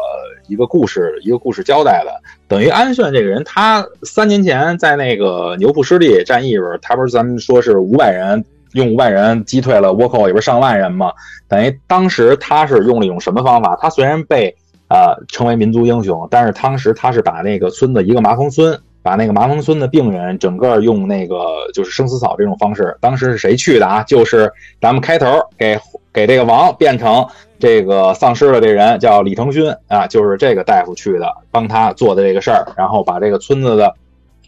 一个故事，一个故事交代的。等于安炫这个人，他三年前在那个牛铺失利战役里边，他不是咱们说是五百人用五百人击退了倭寇也不是上万人吗？等于当时他是用了一种什么方法？他虽然被呃称为民族英雄，但是当时他是把那个村子一个麻风村。把那个麻风村的病人整个用那个就是生死草这种方式，当时是谁去的啊？就是咱们开头给给这个王变成这个丧尸的这人叫李承勋啊，就是这个大夫去的，帮他做的这个事儿，然后把这个村子的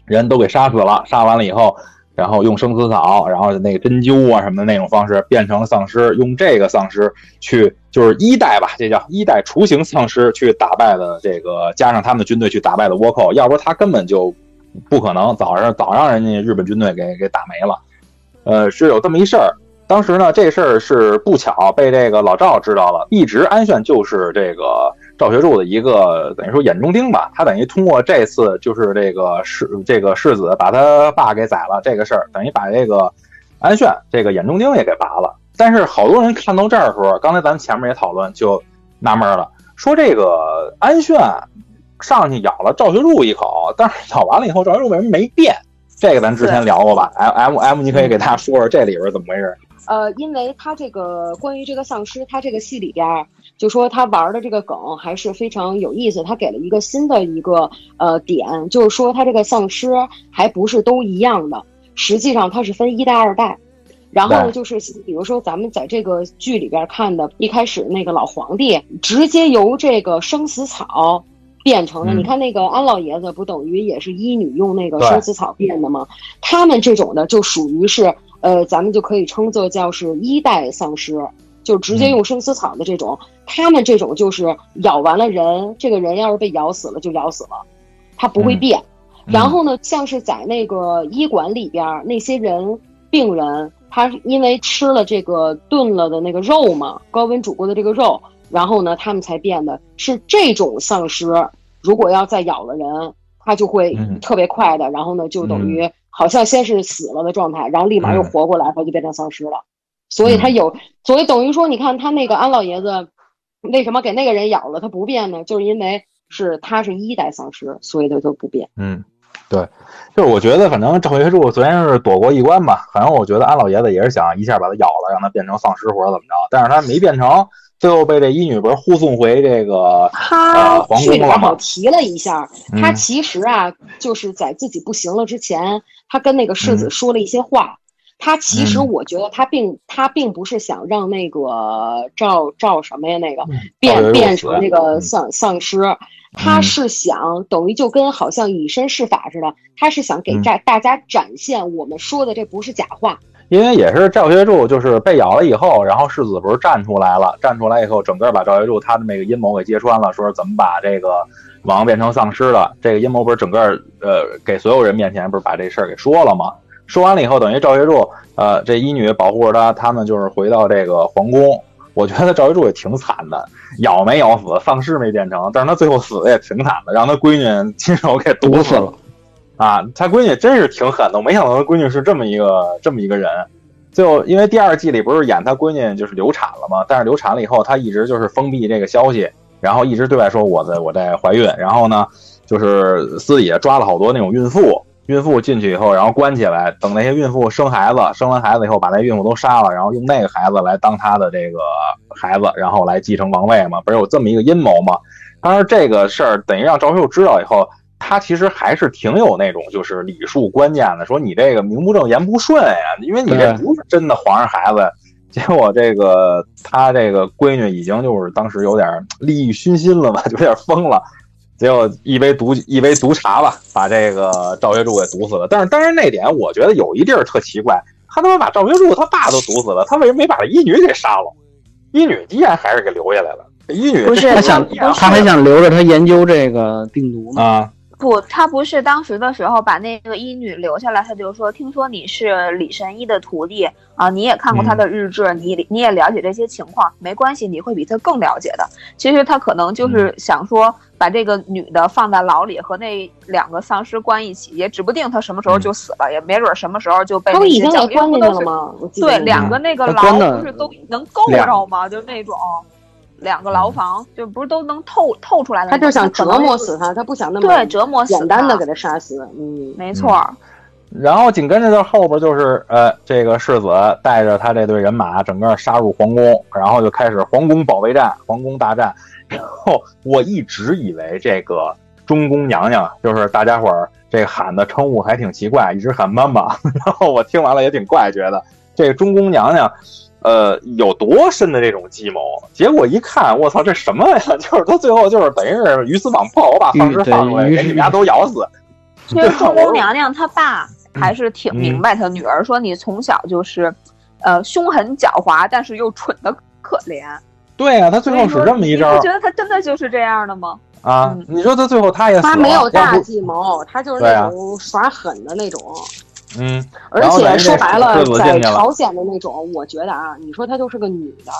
人都给杀死了，杀完了以后，然后用生死草，然后那个针灸啊什么的那种方式变成了丧尸，用这个丧尸去就是一代吧，这叫一代雏形丧尸去打败的这个，加上他们的军队去打败的倭寇，要不他根本就不可能早上早让人家日本军队给给打没了。呃，是有这么一事儿。当时呢，这事儿是不巧被这个老赵知道了，一直安炫就是这个赵学柱的一个等于说眼中钉吧。他等于通过这次就是这个世这个世子把他爸给宰了这个事儿，等于把这个安炫这个眼中钉也给拔了。但是好多人看到这儿的时候，刚才咱们前面也讨论，就纳闷了，说这个安炫上去咬了赵学柱一口，但是咬完了以后，赵学柱为什么没变？这个咱之前聊过吧？M M M，你可以给大家说说这里边怎么回事？呃，因为他这个关于这个丧尸，他这个戏里边儿就说他玩的这个梗还是非常有意思。他给了一个新的一个呃点，就是说他这个丧尸还不是都一样的，实际上它是分一代、二代。然后呢，就是比如说咱们在这个剧里边看的，一开始那个老皇帝直接由这个生死草变成了。嗯你看那个安老爷子，不等于也是医女用那个生死草变的吗？他们这种的就属于是，呃，咱们就可以称作叫是一代丧尸，就直接用生死草的这种。他们这种就是咬完了人，这个人要是被咬死了就咬死了，他不会嗯变。嗯然后呢，像是在那个医馆里边儿那些人病人，他因为吃了这个炖了的那个肉嘛，高温煮过的这个肉，然后呢，他们才变的是这种丧尸。如果要再咬了人，他就会嗯特别快的，然后呢，就等于好像先是死了的状态，然后立马又嗯活过来，他就变成丧尸了。所以他有，所以等于说，你看他那个安老爷子，为什么给那个人咬了他不变呢？就是因为是他是一代丧尸，所以他就不变。嗯，对，就是我觉得反正赵学柱虽然是躲过一关吧，反正我觉得安老爷子也是想一下把他咬了，让他变成丧尸或者怎么着，但是他没变成，最后被这医女不是护送回这个他呃皇剧里边宫了吗提了一下，嗯他其实啊，就是在自己不行了之前，他跟那个世子嗯说了一些话。他其实嗯我觉得他并他并不是想让那个赵赵什么呀那个变变成那个嗯丧丧尸，他嗯是想等于就跟好像以身试法似的，他是想给嗯大大家展现我们说的这不是假话。因为也是赵学柱就是被咬了以后，然后世子不是站出来了，站出来以后，整个把赵学柱他的那个阴谋给揭穿了，说是怎么把这个王变成丧尸的。这个阴谋不是整个呃给所有人面前不是把这事儿给说了吗？说完了以后，等于赵学柱呃这一女保护着他，他们就是回到这个皇宫。我觉得赵学柱也挺惨的，咬没咬死，丧尸没变成，但是他最后死的也挺惨的，让他闺女亲手给毒死了。啊，他闺女真是挺狠的，我没想到他闺女是这么一个这么一个人。最后，因为第二季里不是演他闺女就是流产了嘛，但是流产了以后，他一直就是封闭这个消息，然后一直对外说我在我在怀孕，然后呢，就是私底下抓了好多那种孕妇，孕妇进去以后，然后关起来，等那些孕妇生孩子，生完孩子以后把那孕妇都杀了，然后用那个孩子来当他的这个孩子，然后来继承王位嘛，不是有这么一个阴谋吗？当然这个事儿等于让赵秀知道以后。他其实还是挺有那种就是礼数观念的，说你这个名不正言不顺呀，因为你这不是真的皇上孩子。结果这个他这个闺女已经就是当时有点利欲熏心了吧，就有点疯了。结果一杯毒一杯毒茶吧，把这个赵学柱给毒死了。但是当然那点我觉得有一地儿特奇怪，他他妈把赵学柱他爸都毒死了，他为什么没把这医女给杀了？一女依然还是给留下来了。一女不是他想他还想留着他研究这个病毒呢。啊，不，他不是当时的时候把那个医女留下来，他就说，听说你是李神医的徒弟啊，你也看过他的日志，你你也了解这些情况，没关系，你会比他更了解的。其实他可能就是想说，把这个女的放在牢里，和那两个丧尸关一起，也指不定他什么时候就死了，也没准什么时候就被关进去了吗？对，两个那个牢不是都能够着吗？就那种两个牢房，就不是都能透透出来的。他就想折磨死他，他不想那么对折磨死简单的给他杀死。嗯，没错儿。然后紧跟着就后边就是呃，这个世子带着他这队人马整个杀入皇宫，然后就开始皇宫保卫战、皇宫大战。然后我一直以为这个中宫娘娘就是大家伙儿这个喊的称呼还挺奇怪，一直喊妈妈。然后我听完了也挺怪，觉得这个中宫娘娘。呃，有多深的这种计谋？结果一看，我操，这什么呀？就是他最后就是等于是鱼死网破，我把丧尸放出来，给你们家都咬死。其实 中宫娘娘她爸还是挺嗯明白她女儿，说你从小就是，呃，凶狠狡猾，但是又蠢的可怜。对呀、他最后使这么一招你不觉得他真的就是这样的吗？啊嗯！你说他最后他也死了，他没有大计谋，他就是那种耍狠的那种。嗯，而且说白了在朝鲜的那种，我觉得啊，你说她就是个女的，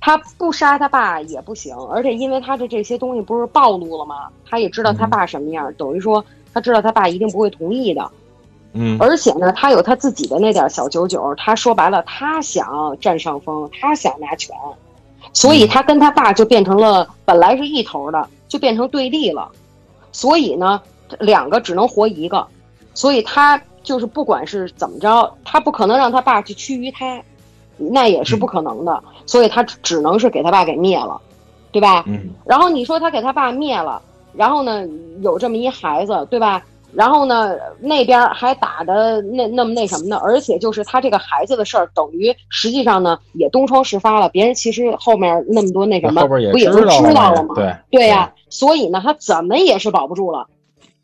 她不杀她爸也不行，而且因为她的这些东西不是暴露了吗？她也知道她嗯爸什么样，等于说她知道她爸一定不会同意的。嗯而且呢，她有她自己的那点小九九，她说白了，她想占上风，她想拿权，所以她跟她爸就变成了本来是一头的，就变成对立了。所以呢，两个只能活一个，所以他就是不管是怎么着，他不可能让他爸去屈于他，那也是不可能的。所以他只只能是给他爸给灭了，对吧？嗯然后你说他给他爸灭了，然后呢有这么一孩子，对吧？然后呢，那边还打的那那么那什么呢？而且就是他这个孩子的事儿，等于实际上呢也东窗事发了。别人其实后面那么多那什么，后边也不也都知道知道了吗？对对呀、所以呢，他怎么也是保不住了。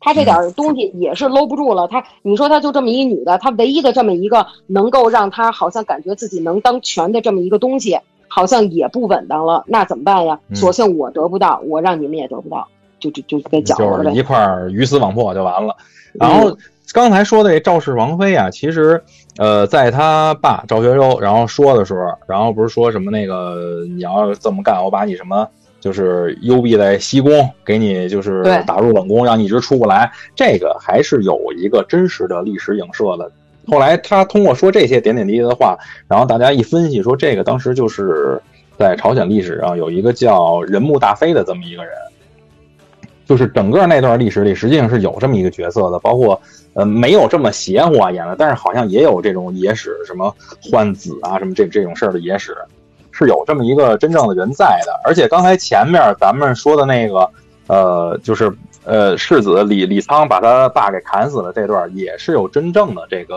他这点东西也是搂不住了。他，你说他就这么一女的，她唯一的这么一个能够让她好像感觉自己能当权的这么一个东西，好像也不稳当了。那怎么办呀？嗯索性我得不到，我让你们也得不到，就就就给搅和了呗。就是一块儿鱼死网破就完了。然后刚才说的这赵氏王妃啊，其实呃，在他爸赵学周然后说的时候，然后不是说什么那个你要这么干，我把你什么。就是幽闭在西宫，给你就是打入冷宫，让你一直出不来。这个还是有一个真实的历史影射的。后来他通过说这些点点滴滴的话，然后大家一分析说，这个当时就是在朝鲜历史上有一个叫仁木大飞的这么一个人，就是整个那段历史里，实际上是有这么一个角色的，包括呃没有这么邪乎啊演的，但是好像也有这种野史，什么换子啊什么这这种事儿的野史，是有这么一个真正的人在的。而且刚才前面咱们说的那个呃，就是呃世子李李沧把他爸给砍死了这段，也是有真正的这个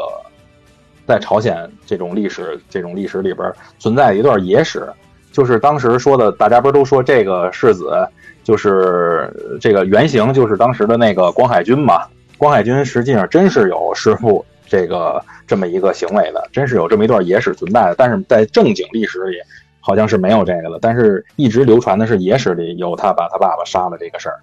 在朝鲜这种历史这种历史里边存在的一段野史。就是当时说的，大家不是都说这个世子就是这个原型，就是当时的那个光海军嘛。光海军实际上真是有弑父这个这么一个行为的，真是有这么一段野史存在的。但是在正经历史里，好像是没有这个了。但是一直流传的是野史里有他把他爸爸杀了这个事儿，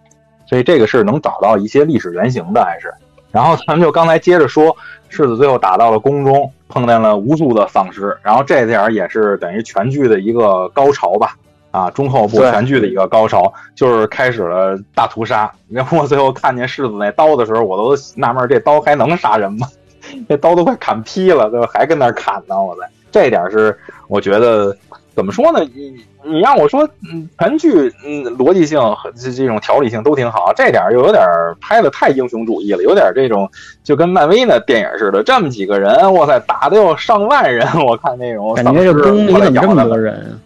所以这个是能找到一些历史原型的，还是。然后咱们就刚才接着说，世子最后打到了宫中，碰见了无数的丧尸，然后这点儿也是等于全剧的一个高潮吧。啊，中后部全剧的一个高潮就是开始了大屠杀。然后我最后看见世子那刀的时候，我都纳闷，这刀还能杀人吗？这刀都快砍劈了，最后还跟那砍呢。我在这点是我觉得怎么说呢？你你让我说，嗯，全剧嗯逻辑性和这这种条理性都挺好，这点儿又有点儿拍的太英雄主义了，有点儿这种就跟漫威那电影似的，这么几个人，哇塞，打的有上万人，我看那种感觉这宫里怎么这么多人？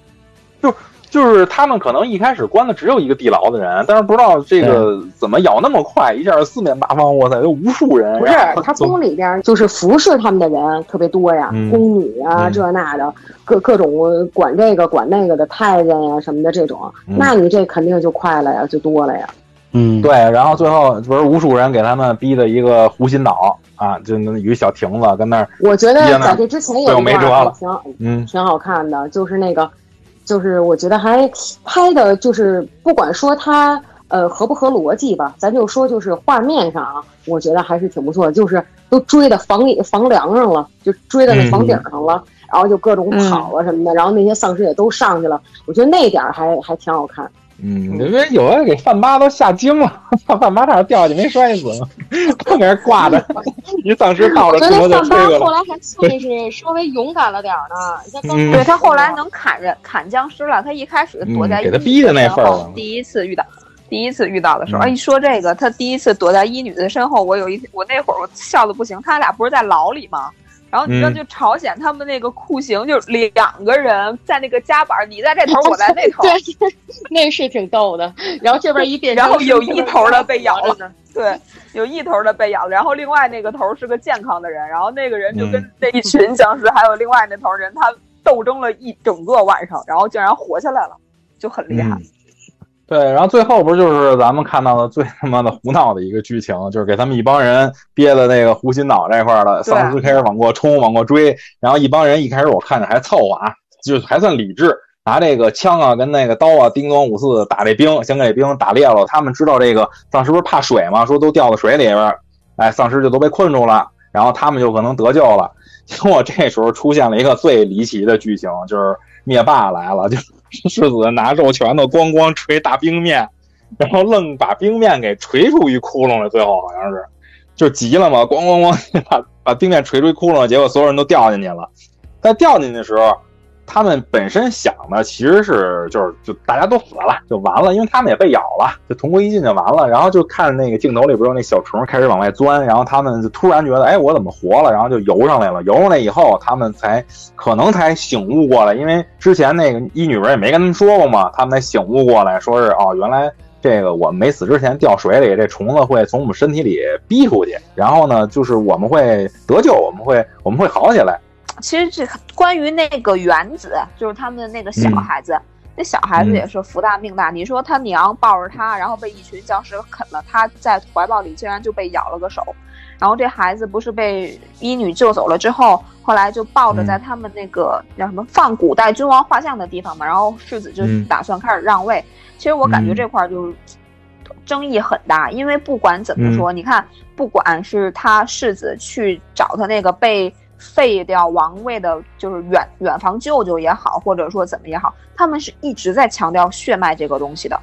就是他们可能一开始关的只有一个地牢的人，但是不知道这个怎么咬那么快，一下四面八方，哇塞，有无数人。不是他宫里边就是服侍他们的人特别多呀，嗯。宫女啊嗯。这那的，各各种管这个管那个的太监呀什么的这种，嗯。那你这肯定就快了呀，就多了呀。嗯，对，然后最后不是无数人给他们逼的一个湖心岛啊，就那一个小亭子跟那儿，我觉得在这之前最后有一段没辙了。嗯。挺好看的，就是那个，就是我觉得还拍的，就是不管说它呃合不合逻辑吧，咱就说就是画面上啊，我觉得还是挺不错的，就是都追到房里房梁上了，就追到那房顶上了，然后就各种跑啊什么的，然后那些丧尸也都上去了，我觉得那点儿还还挺好看。嗯，因为有的给范妈都吓惊了，范妈差点掉下去没摔死，都给人挂着，一丧尸到了，我觉车就得范八吹过来。后来还算是稍微勇敢了点儿呢，他刚嗯对他后来能砍人砍僵尸了，他一开始躲在嗯给他一逼的身后份儿第一次遇到。第一次遇到的时候，嗯哎，一说这个，他第一次躲在一女的身后，我有一我那会儿我笑的不行，他俩不是在牢里吗？然后你知道，嗯就朝鲜他们那个酷刑，就两个人在那个夹板，你在这头，我在那头，对，那是挺逗的。然后这边一变身，然后有一头的被咬了，对，有一头的被咬了，然后另外那个头是个健康的人，然后那个人就跟嗯那一群僵尸还有另外那头人，他斗争了一整个晚上，然后竟然活下来了，就很厉害。嗯对，然后最后不是就是咱们看到的最他妈的胡闹的一个剧情，就是给他们一帮人憋在那个湖心岛这块儿了，丧尸开始往过冲，往过追，然后一帮人一开始我看着还凑合啊，就还算理智，拿这个枪啊跟那个刀啊叮咚五四打这兵，先给这兵打裂了。他们知道这个丧尸不是怕水吗？说都掉到水里边，哎，丧尸就都被困住了，然后他们就可能得救了。结果这时候出现了一个最离奇的剧情，就是灭霸来了，就世子拿肉拳头咣咣锤大冰面，然后愣把冰面给锤出一窟窿来，最后好像是就急了嘛，咣咣咣 把把冰面锤出一窟窿，结果所有人都掉进去了。在掉进去的时候，他们本身想的其实是就是就大家都死了就完了，因为他们也被咬了，就同归于尽就完了。然后就看那个镜头里不是有那小虫开始往外钻，然后他们就突然觉得，哎，我怎么活了？然后就游上来了。游上来以后，他们才可能才醒悟过来，因为之前那个一女人也没跟他们说过嘛，他们才醒悟过来，说是哦，原来这个我们没死之前掉水里，这虫子会从我们身体里逼出去，然后呢，就是我们会得救，我们会我们会好起来。其实这关于那个原子，就是他们的那个小孩子，那小孩子也是福大命大。你说他娘抱着他，然后被一群僵尸啃了，他在怀抱里竟然就被咬了个手。然后这孩子不是被医女救走了之后，后来就抱着在他们那个叫什么放古代君王画像的地方嘛，然后世子就打算开始让位。其实我感觉这块儿就争议很大，因为不管怎么说，你看，不管是他世子去找他那个被废掉王位的，就是远远房舅舅也好，或者说怎么也好，他们是一直在强调血脉这个东西的。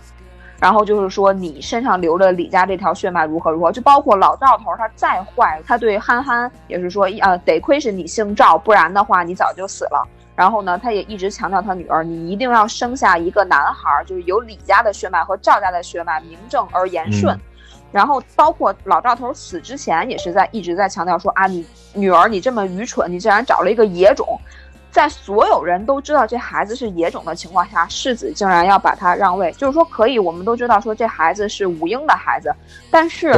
然后就是说，你身上流着李家这条血脉如何如何，就包括老赵头他再坏，他对憨憨也是说，呃，得亏是你姓赵，不然的话你早就死了。然后呢，他也一直强调他女儿，你一定要生下一个男孩，就是有李家的血脉和赵家的血脉，名正而言顺。然后包括老赵头死之前也是在一直在强调说啊，你女儿你这么愚蠢，你竟然找了一个野种，在所有人都知道这孩子是野种的情况下，世子竟然要把他让位，就是说可以，我们都知道说这孩子是武英的孩子，但是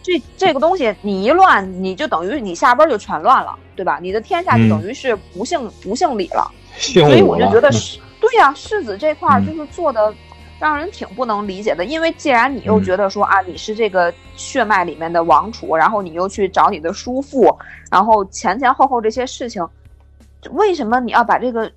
这这个东西你一乱，你就等于你下边就全乱了，对吧？你的天下就等于是不姓不姓李了，所以我就觉得是，对呀，世子这块就是做的。让人挺不能理解的，因为既然你又觉得说啊，你是这个血脉里面的王储，然后你又去找你的叔父，然后前前后后这些事情，为什么你要把这个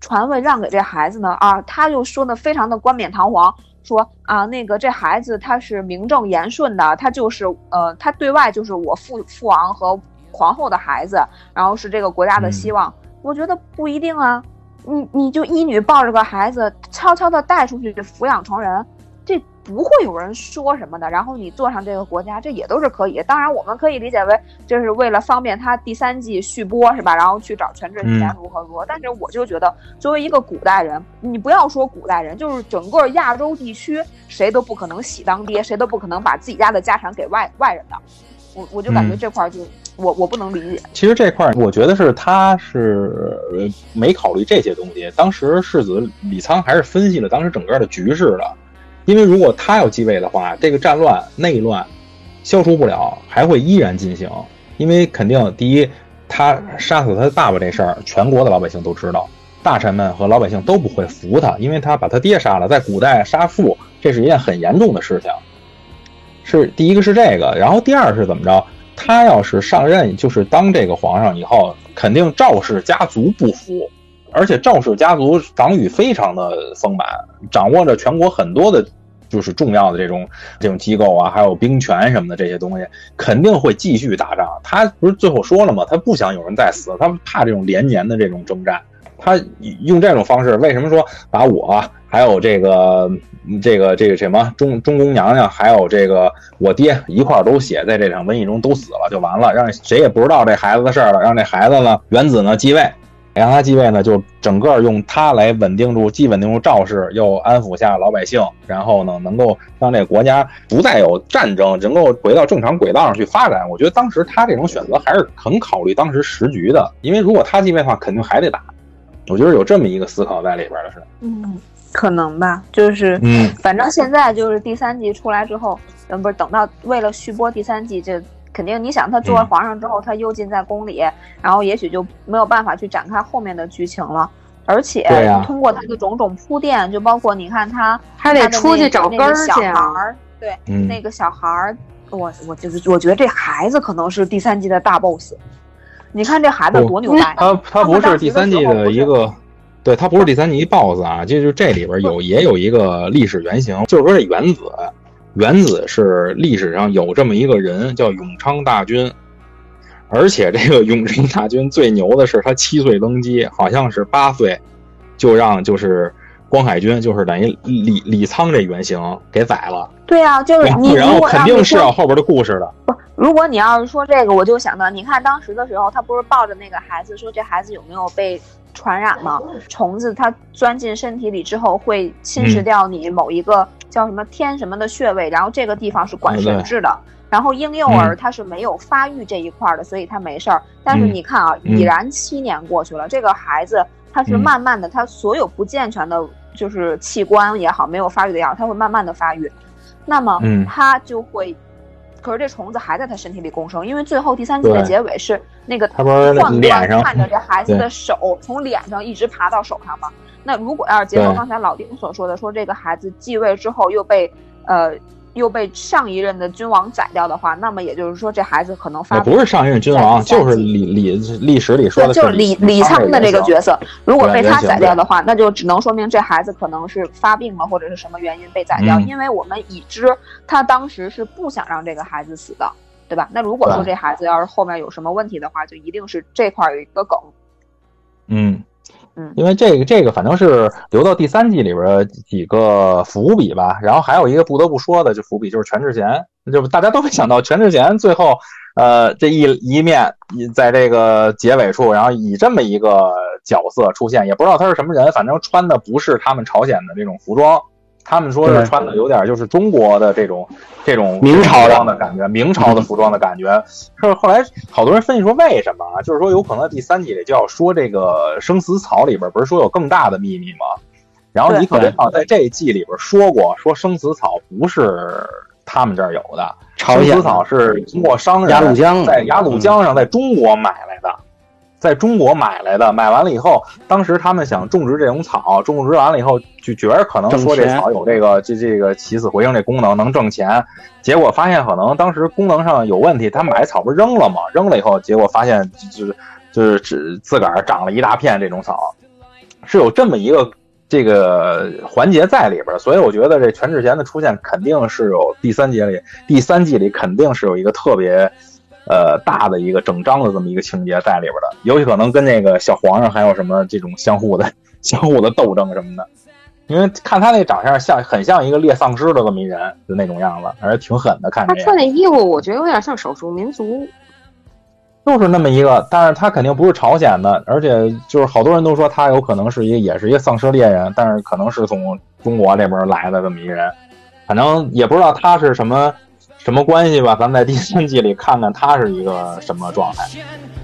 传位让给这孩子呢？啊，他又说的非常的冠冕堂皇，说啊，那个这孩子他是名正言顺的，他就是呃，他对外就是我父父王和皇后的孩子，然后是这个国家的希望。我觉得不一定啊。你你就一女抱着个孩子，悄悄的带出去抚养成人，这不会有人说什么的。然后你坐上这个国家，这也都是可以。当然，我们可以理解为就是为了方便他第三季续播，是吧？然后去找全智贤如何如何。但是我就觉得，作为一个古代人，你不要说古代人，就是整个亚洲地区，谁都不可能喜当爹，谁都不可能把自己家的家产给外外人的。我我就感觉这块就。我我不能理解。其实这块，我觉得是他是没考虑这些东西。当时世子李仓还是分析了当时整个的局势的，因为如果他要继位的话，这个战乱内乱消除不了，还会依然进行。因为肯定第一，他杀死他爸爸这事儿，全国的老百姓都知道，大臣们和老百姓都不会服他，因为他把他爹杀了。在古代杀父，这是一件很严重的事情。是第一个是这个，然后第二是怎么着？他要是上任，就是当这个皇上以后，肯定赵氏家族不服，而且赵氏家族党羽非常的丰满，掌握着全国很多的，就是重要的这种这种机构啊，还有兵权什么的这些东西，肯定会继续打仗。他不是最后说了吗？他不想有人再死，他怕这种连年的这种征战。他用这种方式，为什么说把我还有这个这个这个什么中中宫娘娘，还有这个我爹一块都写在这场瘟疫中都死了就完了，让谁也不知道这孩子的事儿了，让这孩子呢元子呢继位，让他继位呢就整个用他来稳定住，既稳定住赵氏，又安抚下老百姓，然后呢能够让这个国家不再有战争，能够回到正常轨道上去发展。我觉得当时他这种选择还是很考虑当时时局的，因为如果他继位的话，肯定还得打。我觉得有这么一个思考在里边的是，嗯，可能吧，就是，嗯，反正现在就是第三季出来之后，嗯，不是等到为了续播第三季，这肯定你想他做了皇上之后，他幽禁在宫里，然后也许就没有办法去展开后面的剧情了，而且通过他的种种铺垫，就包括你看他还得出去找根儿去，对，那个小孩儿，我我就是我觉得这孩子可能是第三季的大 boss。你看这孩子多牛掰！他他不是第三季的一个，对他不是第三季 BOSS 啊，就是这里边有也有一个历史原型，就是说这原子，原子是历史上有这么一个人叫永昌大军，而且这个永昌大军最牛的是他七岁登基，好像是八岁就让就是光海军，就是等于李李沧这原型给宰了。对啊，就是你然后肯定是有后边的故事的。不，如果你要是说这个，我就想到，你看当时的时候，他不是抱着那个孩子说这孩子有没有被传染吗？虫子它钻进身体里之后会侵蚀掉你某一个叫什么天什么的穴位，然后这个地方是管神志的。然后婴幼儿他是没有发育这一块的，所以他没事儿。但是你看啊，已然七年过去了，这个孩子。它是嗯慢慢的，它所有不健全的，就是器官也好，没有发育的也好，它会慢慢的发育，那么嗯它就会。可是这虫子还在它身体里共生，因为最后第三季的结尾是那个它不是宦官脸上看着这孩子的手从脸上一直爬到手上吗？那如果要是结合刚才老丁所说的，说这个孩子继位之后又被呃又被上一任的君王宰掉的话，那么也就是说这孩子可能发也不是上一任君王，就是李李历史里说，的就是李李昌的这个角色。如果被他宰掉的话，那就只能说明这孩子可能是发病了，或者是什么原因被宰掉。嗯因为我们已知他当时是不想让这个孩子死的，对吧？那如果说这孩子要是后面有什么问题的话，就一定是这块儿有一个梗。嗯嗯因为这个这个反正是留到第三季里边几个伏笔吧，然后还有一个不得不说的就伏笔就是全智贤，就大家都没想到全智贤最后呃这一一面在这个结尾处，然后以这么一个角色出现，也不知道他是什么人，反正穿的不是他们朝鲜的这种服装。他们说是穿的有点就是中国的这种这种明朝的服装的感觉，明朝的服装的感觉。是后来好多人分析说为什么啊？就是说有可能第三季里就要说这个生死草里边不是说有更大的秘密吗？然后你可对文好像在这一季里边说过，说生死草不是他们这儿有的，朝鲜生死草是通过商人在雅鲁江上在中国买来的。在中国买来的，买完了以后，当时他们想种植这种草，种植完了以后就觉得可能说这草有这个这这个起死回生这功能，能挣钱。结果发现可能当时功能上有问题，他买草不是扔了吗？扔了以后，结果发现就是就是只自个儿长了一大片这种草，是有这么一个这个环节在里边，所以我觉得这全智贤的出现肯定是有第三节里第三季里肯定是有一个特别。呃，大的一个整章的这么一个情节在里边的，尤其可能跟那个小皇上还有什么这种相互的、相互的斗争什么的。因为看他那长相像很像一个猎丧尸的这么一人的那种样子，而且挺狠的，看着他穿那衣服，我觉得有点像少数民族。就是那么一个，但是他肯定不是朝鲜的，而且就是好多人都说他有可能是一个也是一个丧尸猎人，但是可能是从中国这边来的这么一人，反正也不知道他是什么什么关系吧，咱们在第三季里看看他是一个什么状态。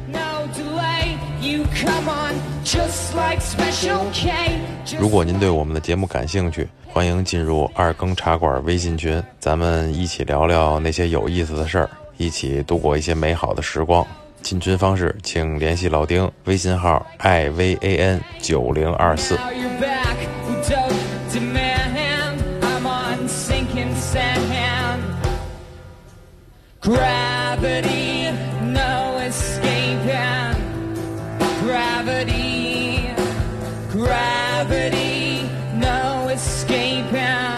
No delay, you come on, just like Special K. 如果您对我们的节目感兴趣，欢迎进入二更茶馆微信群，咱们一起聊聊那些有意思的事儿，一起度过一些美好的时光。进群方式，请联系老丁，微信号 i v a n 九零二四。Gravity, no escaping. Gravity, gravity, no escaping.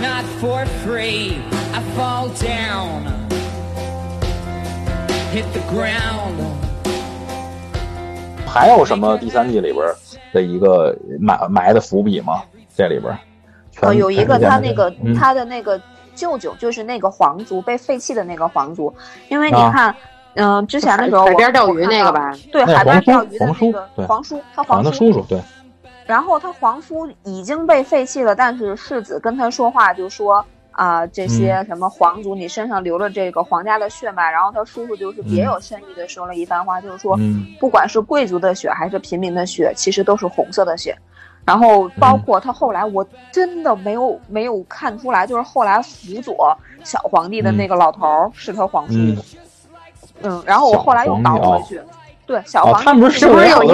Not for free, I fall down. Hit the ground. 还有什么第三季里边的一个埋埋的伏笔吗？这里边全呃，有一个全他那个嗯他的那个 舅舅，就是那个皇族被废弃的那个皇族，因为你啊看，嗯、之前的时候我海边钓鱼那个吧，对，海边钓鱼的皇叔那个皇叔，他皇他叔叔对，然后他皇叔已经被废弃了，但是世子跟他说话就说啊、这些什么皇族，你身上流了这个皇家的血脉。然后他叔叔就是别有深意的说了一番话，就是说，嗯不管是贵族的血还是平民的血，其实都是红色的血。然后包括他后来，我真的没有没有看出来，就是后来辅佐小皇帝的那个老头儿是他皇叔。嗯嗯，然后我后来又倒回去，对，小皇帝、哦他们不是是不是有一个？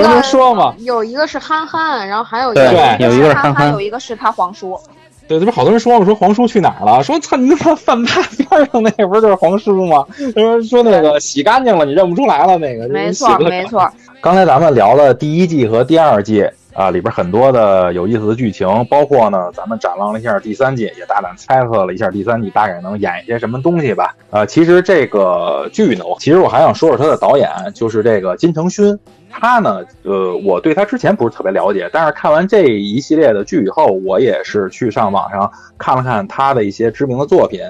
有一个是憨憨，然后还有一对个有一个是憨憨有一个是他皇叔。对，这不是好多人说吗？说皇叔去哪儿了？说操，你他妈饭吧边上那不是就是皇叔吗？说说那个洗干净了，你认不出来了，那个没错，没错。刚才咱们聊了第一季和第二季啊，里边很多的有意思的剧情，包括呢，咱们展望了一下第三季，也大胆猜测了一下第三季大概能演一些什么东西吧。呃，其实这个剧呢，其实我还想说说他的导演，就是这个金承勋。他呢，呃，我对他之前不是特别了解，但是看完这一系列的剧以后，我也是去上网上看了看他的一些知名的作品。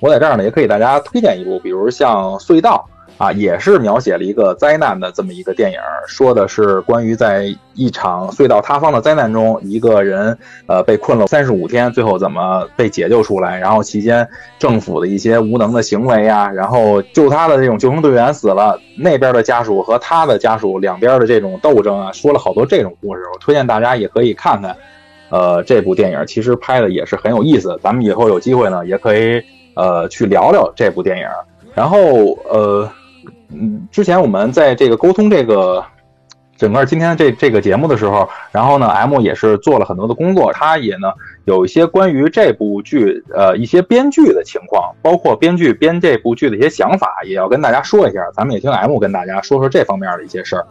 我在这儿呢，也可以给大家推荐一部，比如像《隧道》。啊，也是描写了一个灾难的这么一个电影，说的是关于在一场隧道塌方的灾难中，一个人呃被困了三十五天，最后怎么被解救出来，然后期间政府的一些无能的行为呀，然后救他的这种救生队员死了，那边的家属和他的家属两边的这种斗争啊，说了好多这种故事，我推荐大家也可以看看。呃，这部电影其实拍的也是很有意思，咱们以后有机会呢，也可以呃去聊聊这部电影。然后呃。嗯，之前我们在这个沟通这个整个今天这这个节目的时候，然后呢，M 也是做了很多的工作，他也呢有一些关于这部剧呃一些编剧的情况，包括编剧编这部剧的一些想法，也要跟大家说一下。咱们也听 M 跟大家说说这方面的一些事儿。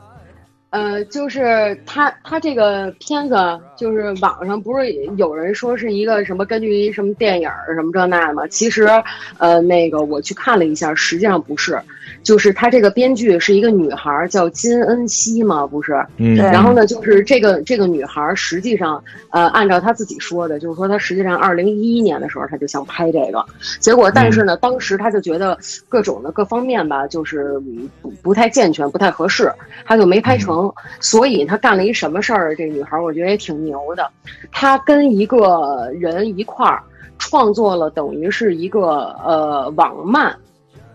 呃，就是他他这个片子，就是网上不是有人说是一个什么根据什么电影什么这那的吗？其实，呃，那个我去看了一下，实际上不是，就是他这个编剧是一个女孩，叫金恩熙嘛，不是？嗯。然后呢，就是这个这个女孩，实际上，呃，按照她自己说的，就是说她实际上二零一一年的时候，她就想拍这个，结果但是呢，当时她就觉得各种的各方面吧，就是不不太健全，不太合适，她就没拍成。所以她干了一什么事儿？这女孩我觉得也挺牛的。他跟一个人一块儿创作了，等于是一个呃网漫、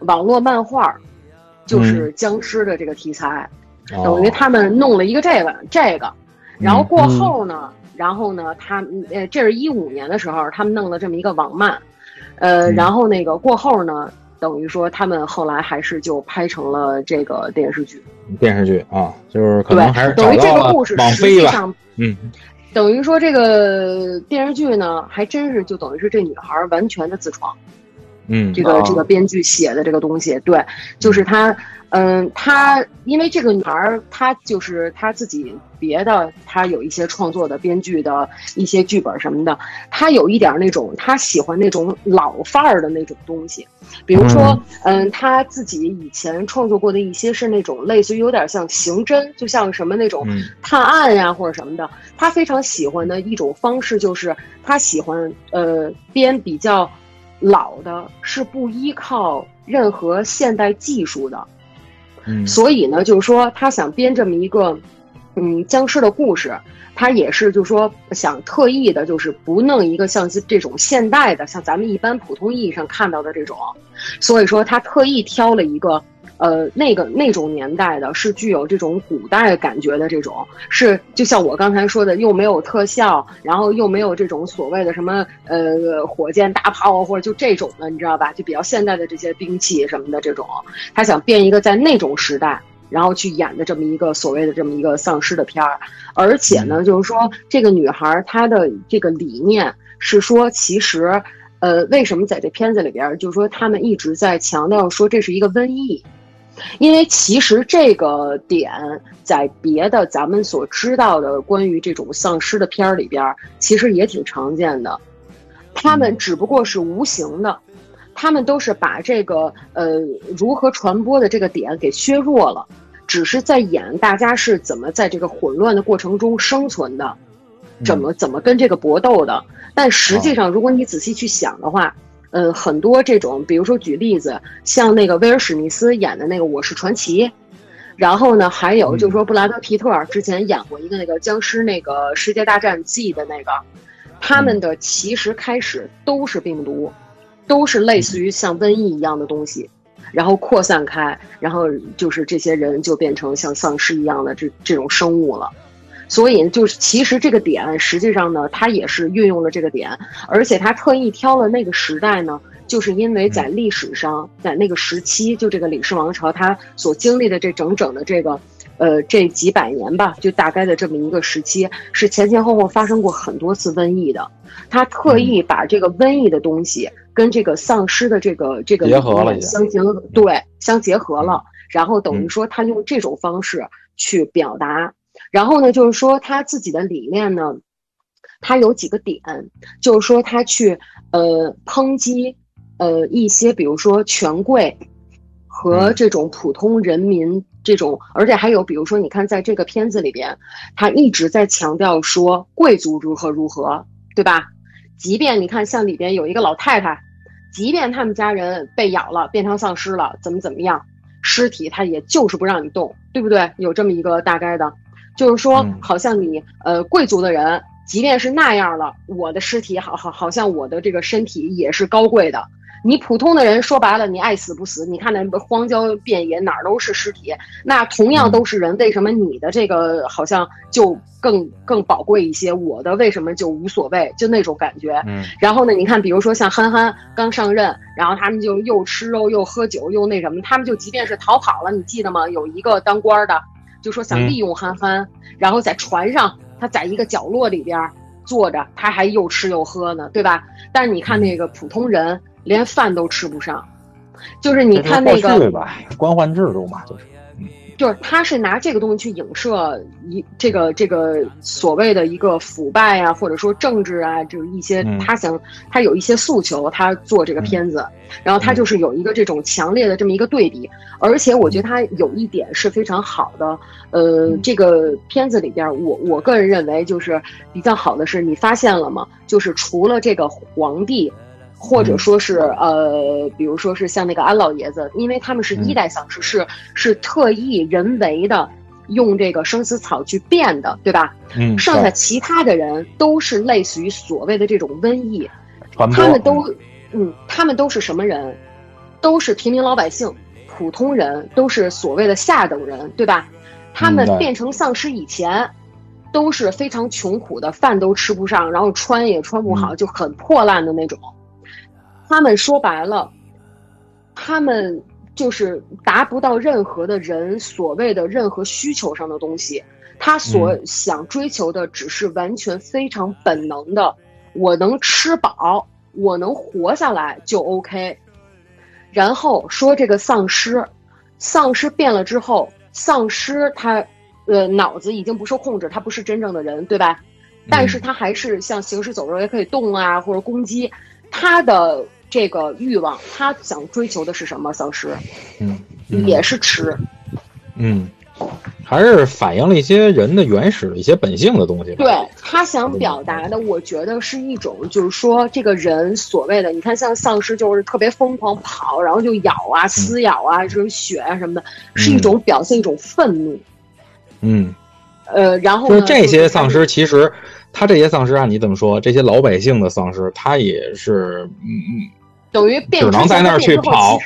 网络漫画，就是僵尸的这个题材。等于他们弄了一个这个这个，然后过后呢，然后呢，他呃这是一五年的时候，他们弄了这么一个网漫，呃，然后那个过后呢。等于说，他们后来还是就拍成了这个电视剧。电视剧啊，就是可能还是等于这个故事实际上，嗯，等于说这个电视剧呢，还真是就等于是这女孩完全的自创。嗯，这个这个编剧写的这个东西，对，就是他。嗯，他因为这个女孩，她就是她自己别的，她有一些创作的编剧的一些剧本什么的，她有一点那种，她喜欢那种老范儿的那种东西，比如说，嗯，她自己以前创作过的一些是那种类似于有点像刑侦，就像什么那种探案呀或者什么的，她非常喜欢的一种方式就是她喜欢呃编比较老的，是不依靠任何现代技术的。嗯所以呢，就是说他想编这么一个，嗯，僵尸的故事，他也是就是说想特意的，就是不弄一个像这种现代的，像咱们一般普通意义上看到的这种，所以说他特意挑了一个。呃，那个那种年代的是具有这种古代感觉的这种，是就像我刚才说的，又没有特效，然后又没有这种所谓的什么呃火箭大炮或者就这种的，你知道吧？就比较现代的这些兵器什么的这种，他想变一个在那种时代，然后去演的这么一个所谓的这么一个丧尸的片儿，而且呢，就是说这个女孩她的这个理念是说，其实呃，为什么在这片子里边，就是说他们一直在强调说这是一个瘟疫。因为其实这个点在别的咱们所知道的关于这种丧尸的片儿里边，其实也挺常见的。他们只不过是无形的，他们都是把这个呃如何传播的这个点给削弱了，只是在演大家是怎么在这个混乱的过程中生存的，怎么怎么跟这个搏斗的。但实际上，如果你仔细去想的话，嗯，很多这种，比如说举例子，像那个威尔史密斯演的那个《我是传奇》，然后呢，还有就是说布拉德皮特之前演过一个那个僵尸那个世界大战记的那个，他们的其实开始都是病毒，都是类似于像瘟疫一样的东西，然后扩散开，然后就是这些人就变成像丧尸一样的这这种生物了。所以就是，其实这个点实际上呢，他也是运用了这个点，而且他特意挑了那个时代呢，就是因为在历史上，在那个时期，就这个李氏王朝他所经历的这整整的这个，呃，这几百年吧，就大概的这么一个时期，是前前后后发生过很多次瘟疫的。他特意把这个瘟疫的东西跟这个丧尸的这个这个结合了，相结对相结合了，然后等于说他用这种方式去表达。然后呢，就是说他自己的理念呢，他有几个点，就是说他去呃抨击呃一些，比如说权贵和这种普通人民这种，而且还有比如说，你看在这个片子里边，他一直在强调说贵族如何如何，对吧？即便你看像里边有一个老太太，即便他们家人被咬了，变成丧尸了，怎么怎么样，尸体它也就是不让你动，对不对？有这么一个大概的，就是说嗯，好像你呃贵族的人，即便是那样了，我的尸体好好好像我的这个身体也是高贵的。你普通的人说白了，你爱死不死。你看那荒郊遍野哪儿都是尸体，那同样都是人，为什么你的这个好像就更更宝贵一些？我的为什么就无所谓？就那种感觉。嗯然后呢，你看，比如说像憨憨刚上任，然后他们就又吃肉又喝酒又那什么，他们就即便是逃跑了，你记得吗？有一个当官的就说想嗯。利用憨憨，然后在船上他在一个角落里边坐着，他还又吃又喝呢，对吧？但是你看那个普通人连饭都吃不上，就是你看那个这是过去吧，官宦制度嘛，就是就是他是拿这个东西去影射一这个这个所谓的一个腐败啊，或者说政治啊，就是一些嗯。他想他有一些诉求，他做这个片子，然后他就是有一个这种强烈的这么一个对比，而且我觉得他有一点是非常好的，呃，嗯。这个片子里边，我我个人认为就是比较好的是，你发现了吗？就是除了这个皇帝。或者说是呃，比如说是像那个安老爷子，因为他们是一代丧尸，是是特意人为的用这个生死草去变的，对吧？嗯，剩下其他的人都是类似于所谓的这种瘟疫，他们都，嗯，他们都是什么人？都是平民老百姓、普通人，都是所谓的下等人，对吧？他们变成丧尸以前，都是非常穷苦的，饭都吃不上，然后穿也穿不好，就很破烂的那种。他们说白了，他们就是达不到任何的人所谓的任何需求上的东西，他所想追求的只是完全非常本能的，我能吃饱，我能活下来就 OK。然后说这个丧尸，丧尸变了之后，丧尸他呃脑子已经不受控制，他不是真正的人，对吧？但是他还是像行尸走肉，也可以动啊，或者攻击。他的这个欲望，他想追求的是什么？丧尸嗯嗯也是吃，嗯，还是反映了一些人的原始的一些本性的东西。对他想表达的，我觉得是一种，就是说这个人所谓的，你看像丧尸就是特别疯狂跑，然后就咬啊、撕咬啊，这种血啊什么的，是一种表现一种愤怒。嗯，呃，然后呢就是这些丧尸，其实他这些丧尸按你怎么说？这些老百姓的丧尸，他也是嗯嗯，等于变只能在那儿去跑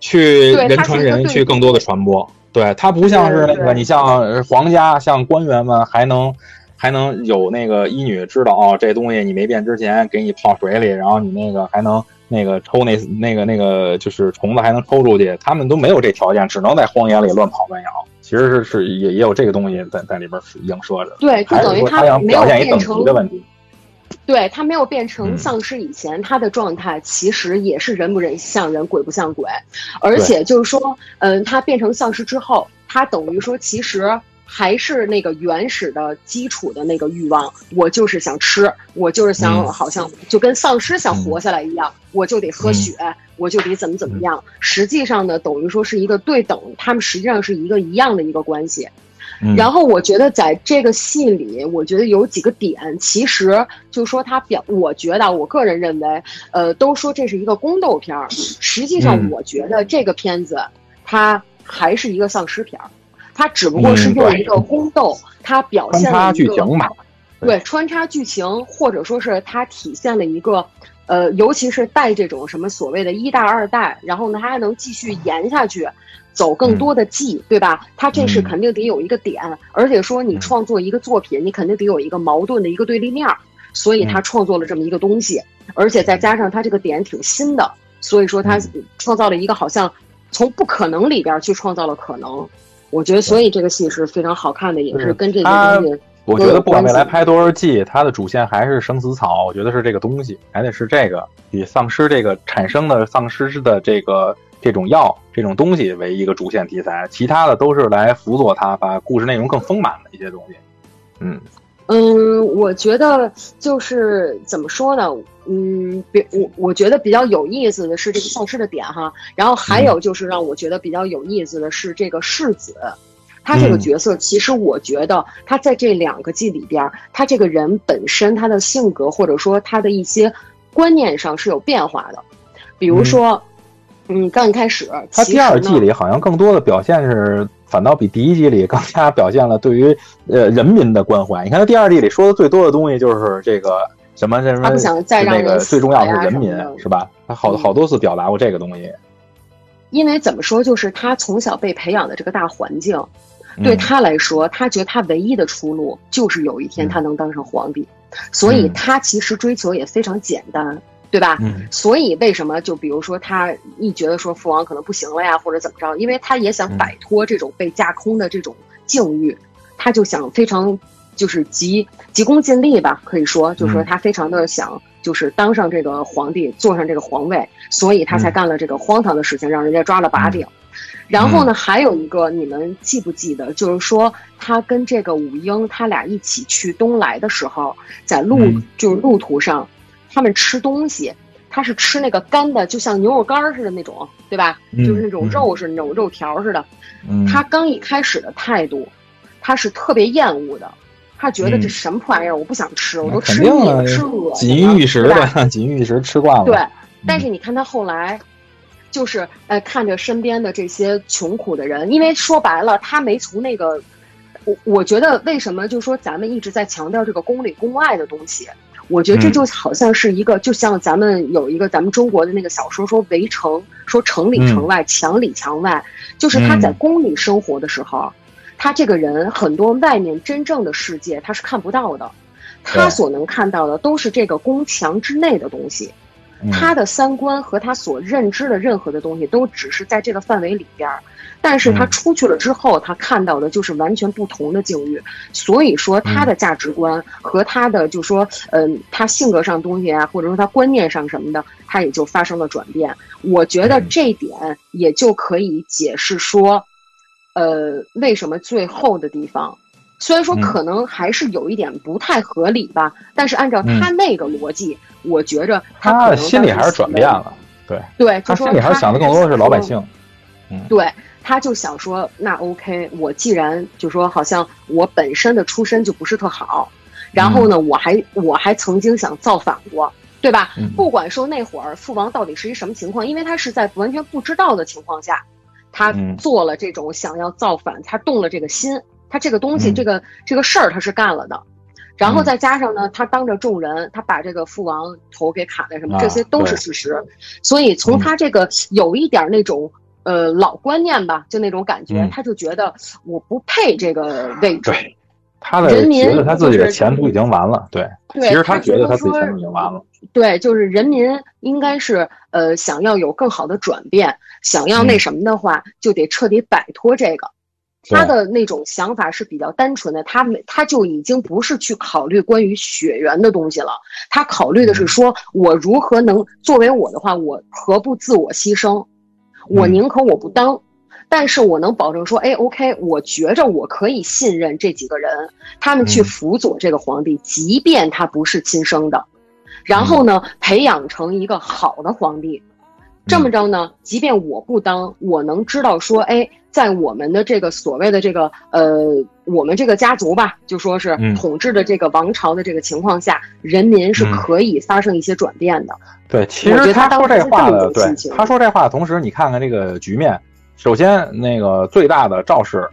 去人传人，去更多的传播。对，它不像是那个你像呃皇家、像官员们还能还能有那个医女知道哦，这东西你没变之前给你泡水里，然后你那个还能那个抽那那个那个就是虫子还能抽出去，他们都没有这条件，只能在荒野里乱跑乱咬。其实是是也也有这个东西在在里边映射着，对，就还是等于说他想没有表现一等变成级的问题。对他没有变成嗯。丧尸以前，他的状态其实也是人不人像人，鬼不像鬼，而且就是说，嗯、他变成丧尸之后，他等于说其实还是那个原始的基础的那个欲望，我就是想吃，我就是想嗯。好像就跟丧尸想活下来一样，我就得喝嗯。血，我就得怎么怎么样。实际上呢，等于说是一个对等，他们实际上是一个一样的一个关系。嗯。然后我觉得在这个戏里，我觉得有几个点，其实就说他表，我觉得啊我个人认为，呃，都说这是一个宫斗片儿，实际上嗯。我觉得这个片子它还是一个丧尸片儿，它只不过是用一个宫斗，它表现了对，穿插剧情，或者说是它体现了一个，呃，尤其是带这种什么所谓的一代、二代，然后呢，它还能继续延下去，走更多的季，对吧？他这是嗯肯定得有一个点，而且说你嗯创作一个作品，你肯定得有一个矛盾的一个对立面儿，所以他嗯创作了这么一个东西，而且再加上他这个点挺新的，所以说他嗯创造了一个好像从不可能里边去创造了可能。我觉得，所以这个戏是非常好看的，也是跟这些东西。我觉得不管未来拍多少季，它的主线还是生死草，我觉得是这个东西，还得是这个以丧尸这个产生的丧尸的这个这种药这种东西为一个主线题材，其他的都是来辅佐它，把故事内容更丰满的一些东西。嗯嗯，我觉得就是怎么说呢？嗯，比我我觉得比较有意思的是这个丧尸的点哈，然后还有就是让我觉得比较有意思的是这个世子，他这个嗯角色其实我觉得他在这两个季里边儿，他这个人本身他的性格或者说他的一些观念上是有变化的，比如嗯说。嗯，刚一开始，他第二季里好像更多的表现是，反倒比第一季里更加表现了对于呃人民的关怀。你看他第二季里说的最多的东西就是这个什么什么，他不想再让那个最重要的是人民是吧？他好嗯好多次表达过这个东西。因为怎么说，就是他从小被培养的这个大环境，对嗯他来说，他觉得他唯一的出路就是有一天嗯他能当上皇帝，所以嗯他其实追求也非常简单，对吧？嗯所以为什么就比如说他一觉得说父王可能不行了呀，或者怎么着，因为他也想嗯摆脱这种被架空的这种境遇，他就想非常就是急急功近利吧，可以说就是说嗯他非常的想就是当上这个皇帝，坐上这个皇位，所以他才嗯干了这个荒唐的事情，让人家抓了把柄。然后呢，还有一个，你们记不记得？就是说，他跟这个武英，他俩一起去东来的时候，在路、嗯就是路途上，他们吃东西，他是吃那个干的，就像牛肉干似的那种，对吧？嗯就是那种嗯肉似的，那种肉条似的。嗯，他刚一开始的态度，他是特别厌恶的，他觉得嗯这什么破玩意儿，我不想吃，我都吃腻了，吃恶心锦，衣玉食的，锦衣玉食吃惯了。对，但是你看他后来，就是呃，看着身边的这些穷苦的人，因为说白了，他没从那个，我我觉得为什么就说咱们一直在强调这个公里公外的东西，我觉得这嗯。就好像是一个，就像咱们有一个咱们中国的那个小说说围城，说城里城外，墙里墙外，就是他在嗯。宫里生活的时候，他这个人很多外面真正的世界他是看不到的。他所能看到的都是这个宫墙之内的东西，嗯。他的三观和他所认知的任何的东西，都只是在这个范围里边儿。但是他嗯出去了之后，他看到的就是完全不同的境遇。所以说，他的价值观和他的就说，嗯、他性格上东西啊，或者说他观念上什么的，他也就发生了转变。我觉得嗯这点也就可以解释说，呃，为什么最后的地方。虽然说嗯可能还是有一点不太合理吧，但是按照他那个逻辑，我觉着他可他能心里还是转变了。对，对，他心里还是想的更多的是老百姓。对，他就想说，那 OK，我既然就说好像我本身的出身就不是特好，然后呢，我还我还曾经想造反过，对吧？嗯。不管说那会儿父王到底是一什么情况，因为他是在完全不知道的情况下，他嗯。做了这种想要造反，他动了这个心，他这个东西，嗯。这个这个事儿他是干了的。然后嗯。再加上呢，他当着众人，他把这个父王头给砍了，什么啊这些都是事实。所以从嗯他这个有一点那种呃老观念吧，就那种感觉，嗯他就觉得我不配这个位置。对，他的人民觉得他自己的前途已经完了。对，对其实他他觉得他自己说前途已经完了。对，就是人民应该是呃想要有更好的转变，想要那嗯什么的话，就得彻底摆脱这个。他的那种想法是比较单纯的，他没他就已经不是去考虑关于血缘的东西了，他考虑的是嗯说我如何能作为我的话，我何不自我牺牲？我嗯。宁可我不当，但是我能保证说，哎，OK，我觉着我可以信任这几个人，他们去嗯。辅佐这个皇帝，即便他不是亲生的，然后呢，培养成一个好的皇帝。这么着呢，即便我不当，我能知道说，哎，在我们的这个所谓的这个呃，我们这个家族吧，就说是嗯统治的这个王朝的这个情况下，人民是嗯可以发生一些转变的。对，其实他说这话的对他说这话的同时，你看看这个局面，首先那个最大的赵氏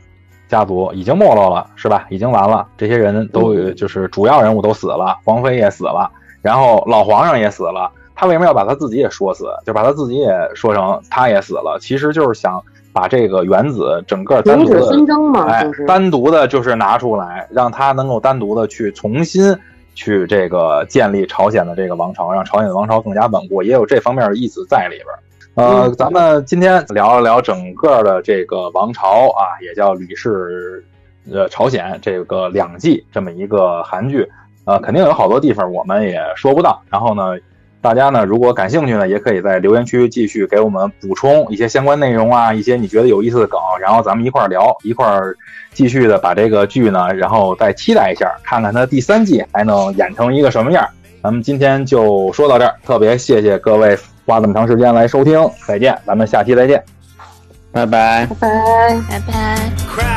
家族已经没落了，是吧？已经完了，这些人都嗯就是主要人物都死了，皇妃也死了，然后老皇上也死了。他为什么要把他自己也说死？就把他自己也说成他也死了，其实就是想把这个原子整个单独的纷争嘛，哎就是，单独的就是拿出来，让他能够单独的去重新去这个建立朝鲜的这个王朝，让朝鲜的王朝更加稳固，也有这方面的意思在里边。呃，嗯咱们今天聊了聊整个的这个王朝啊，也叫吕氏呃朝鲜这个两季这么一个韩剧，呃，肯定有好多地方我们也说不到。然后呢，大家呢如果感兴趣呢，也可以在留言区继续给我们补充一些相关内容啊，一些你觉得有意思的梗，然后咱们一块儿聊，一块儿继续的把这个剧呢，然后再期待一下，看看它第三季还能演成一个什么样。咱们今天就说到这儿，特别谢谢各位花这么长时间来收听，再见，咱们下期再见。拜拜。拜拜。拜拜。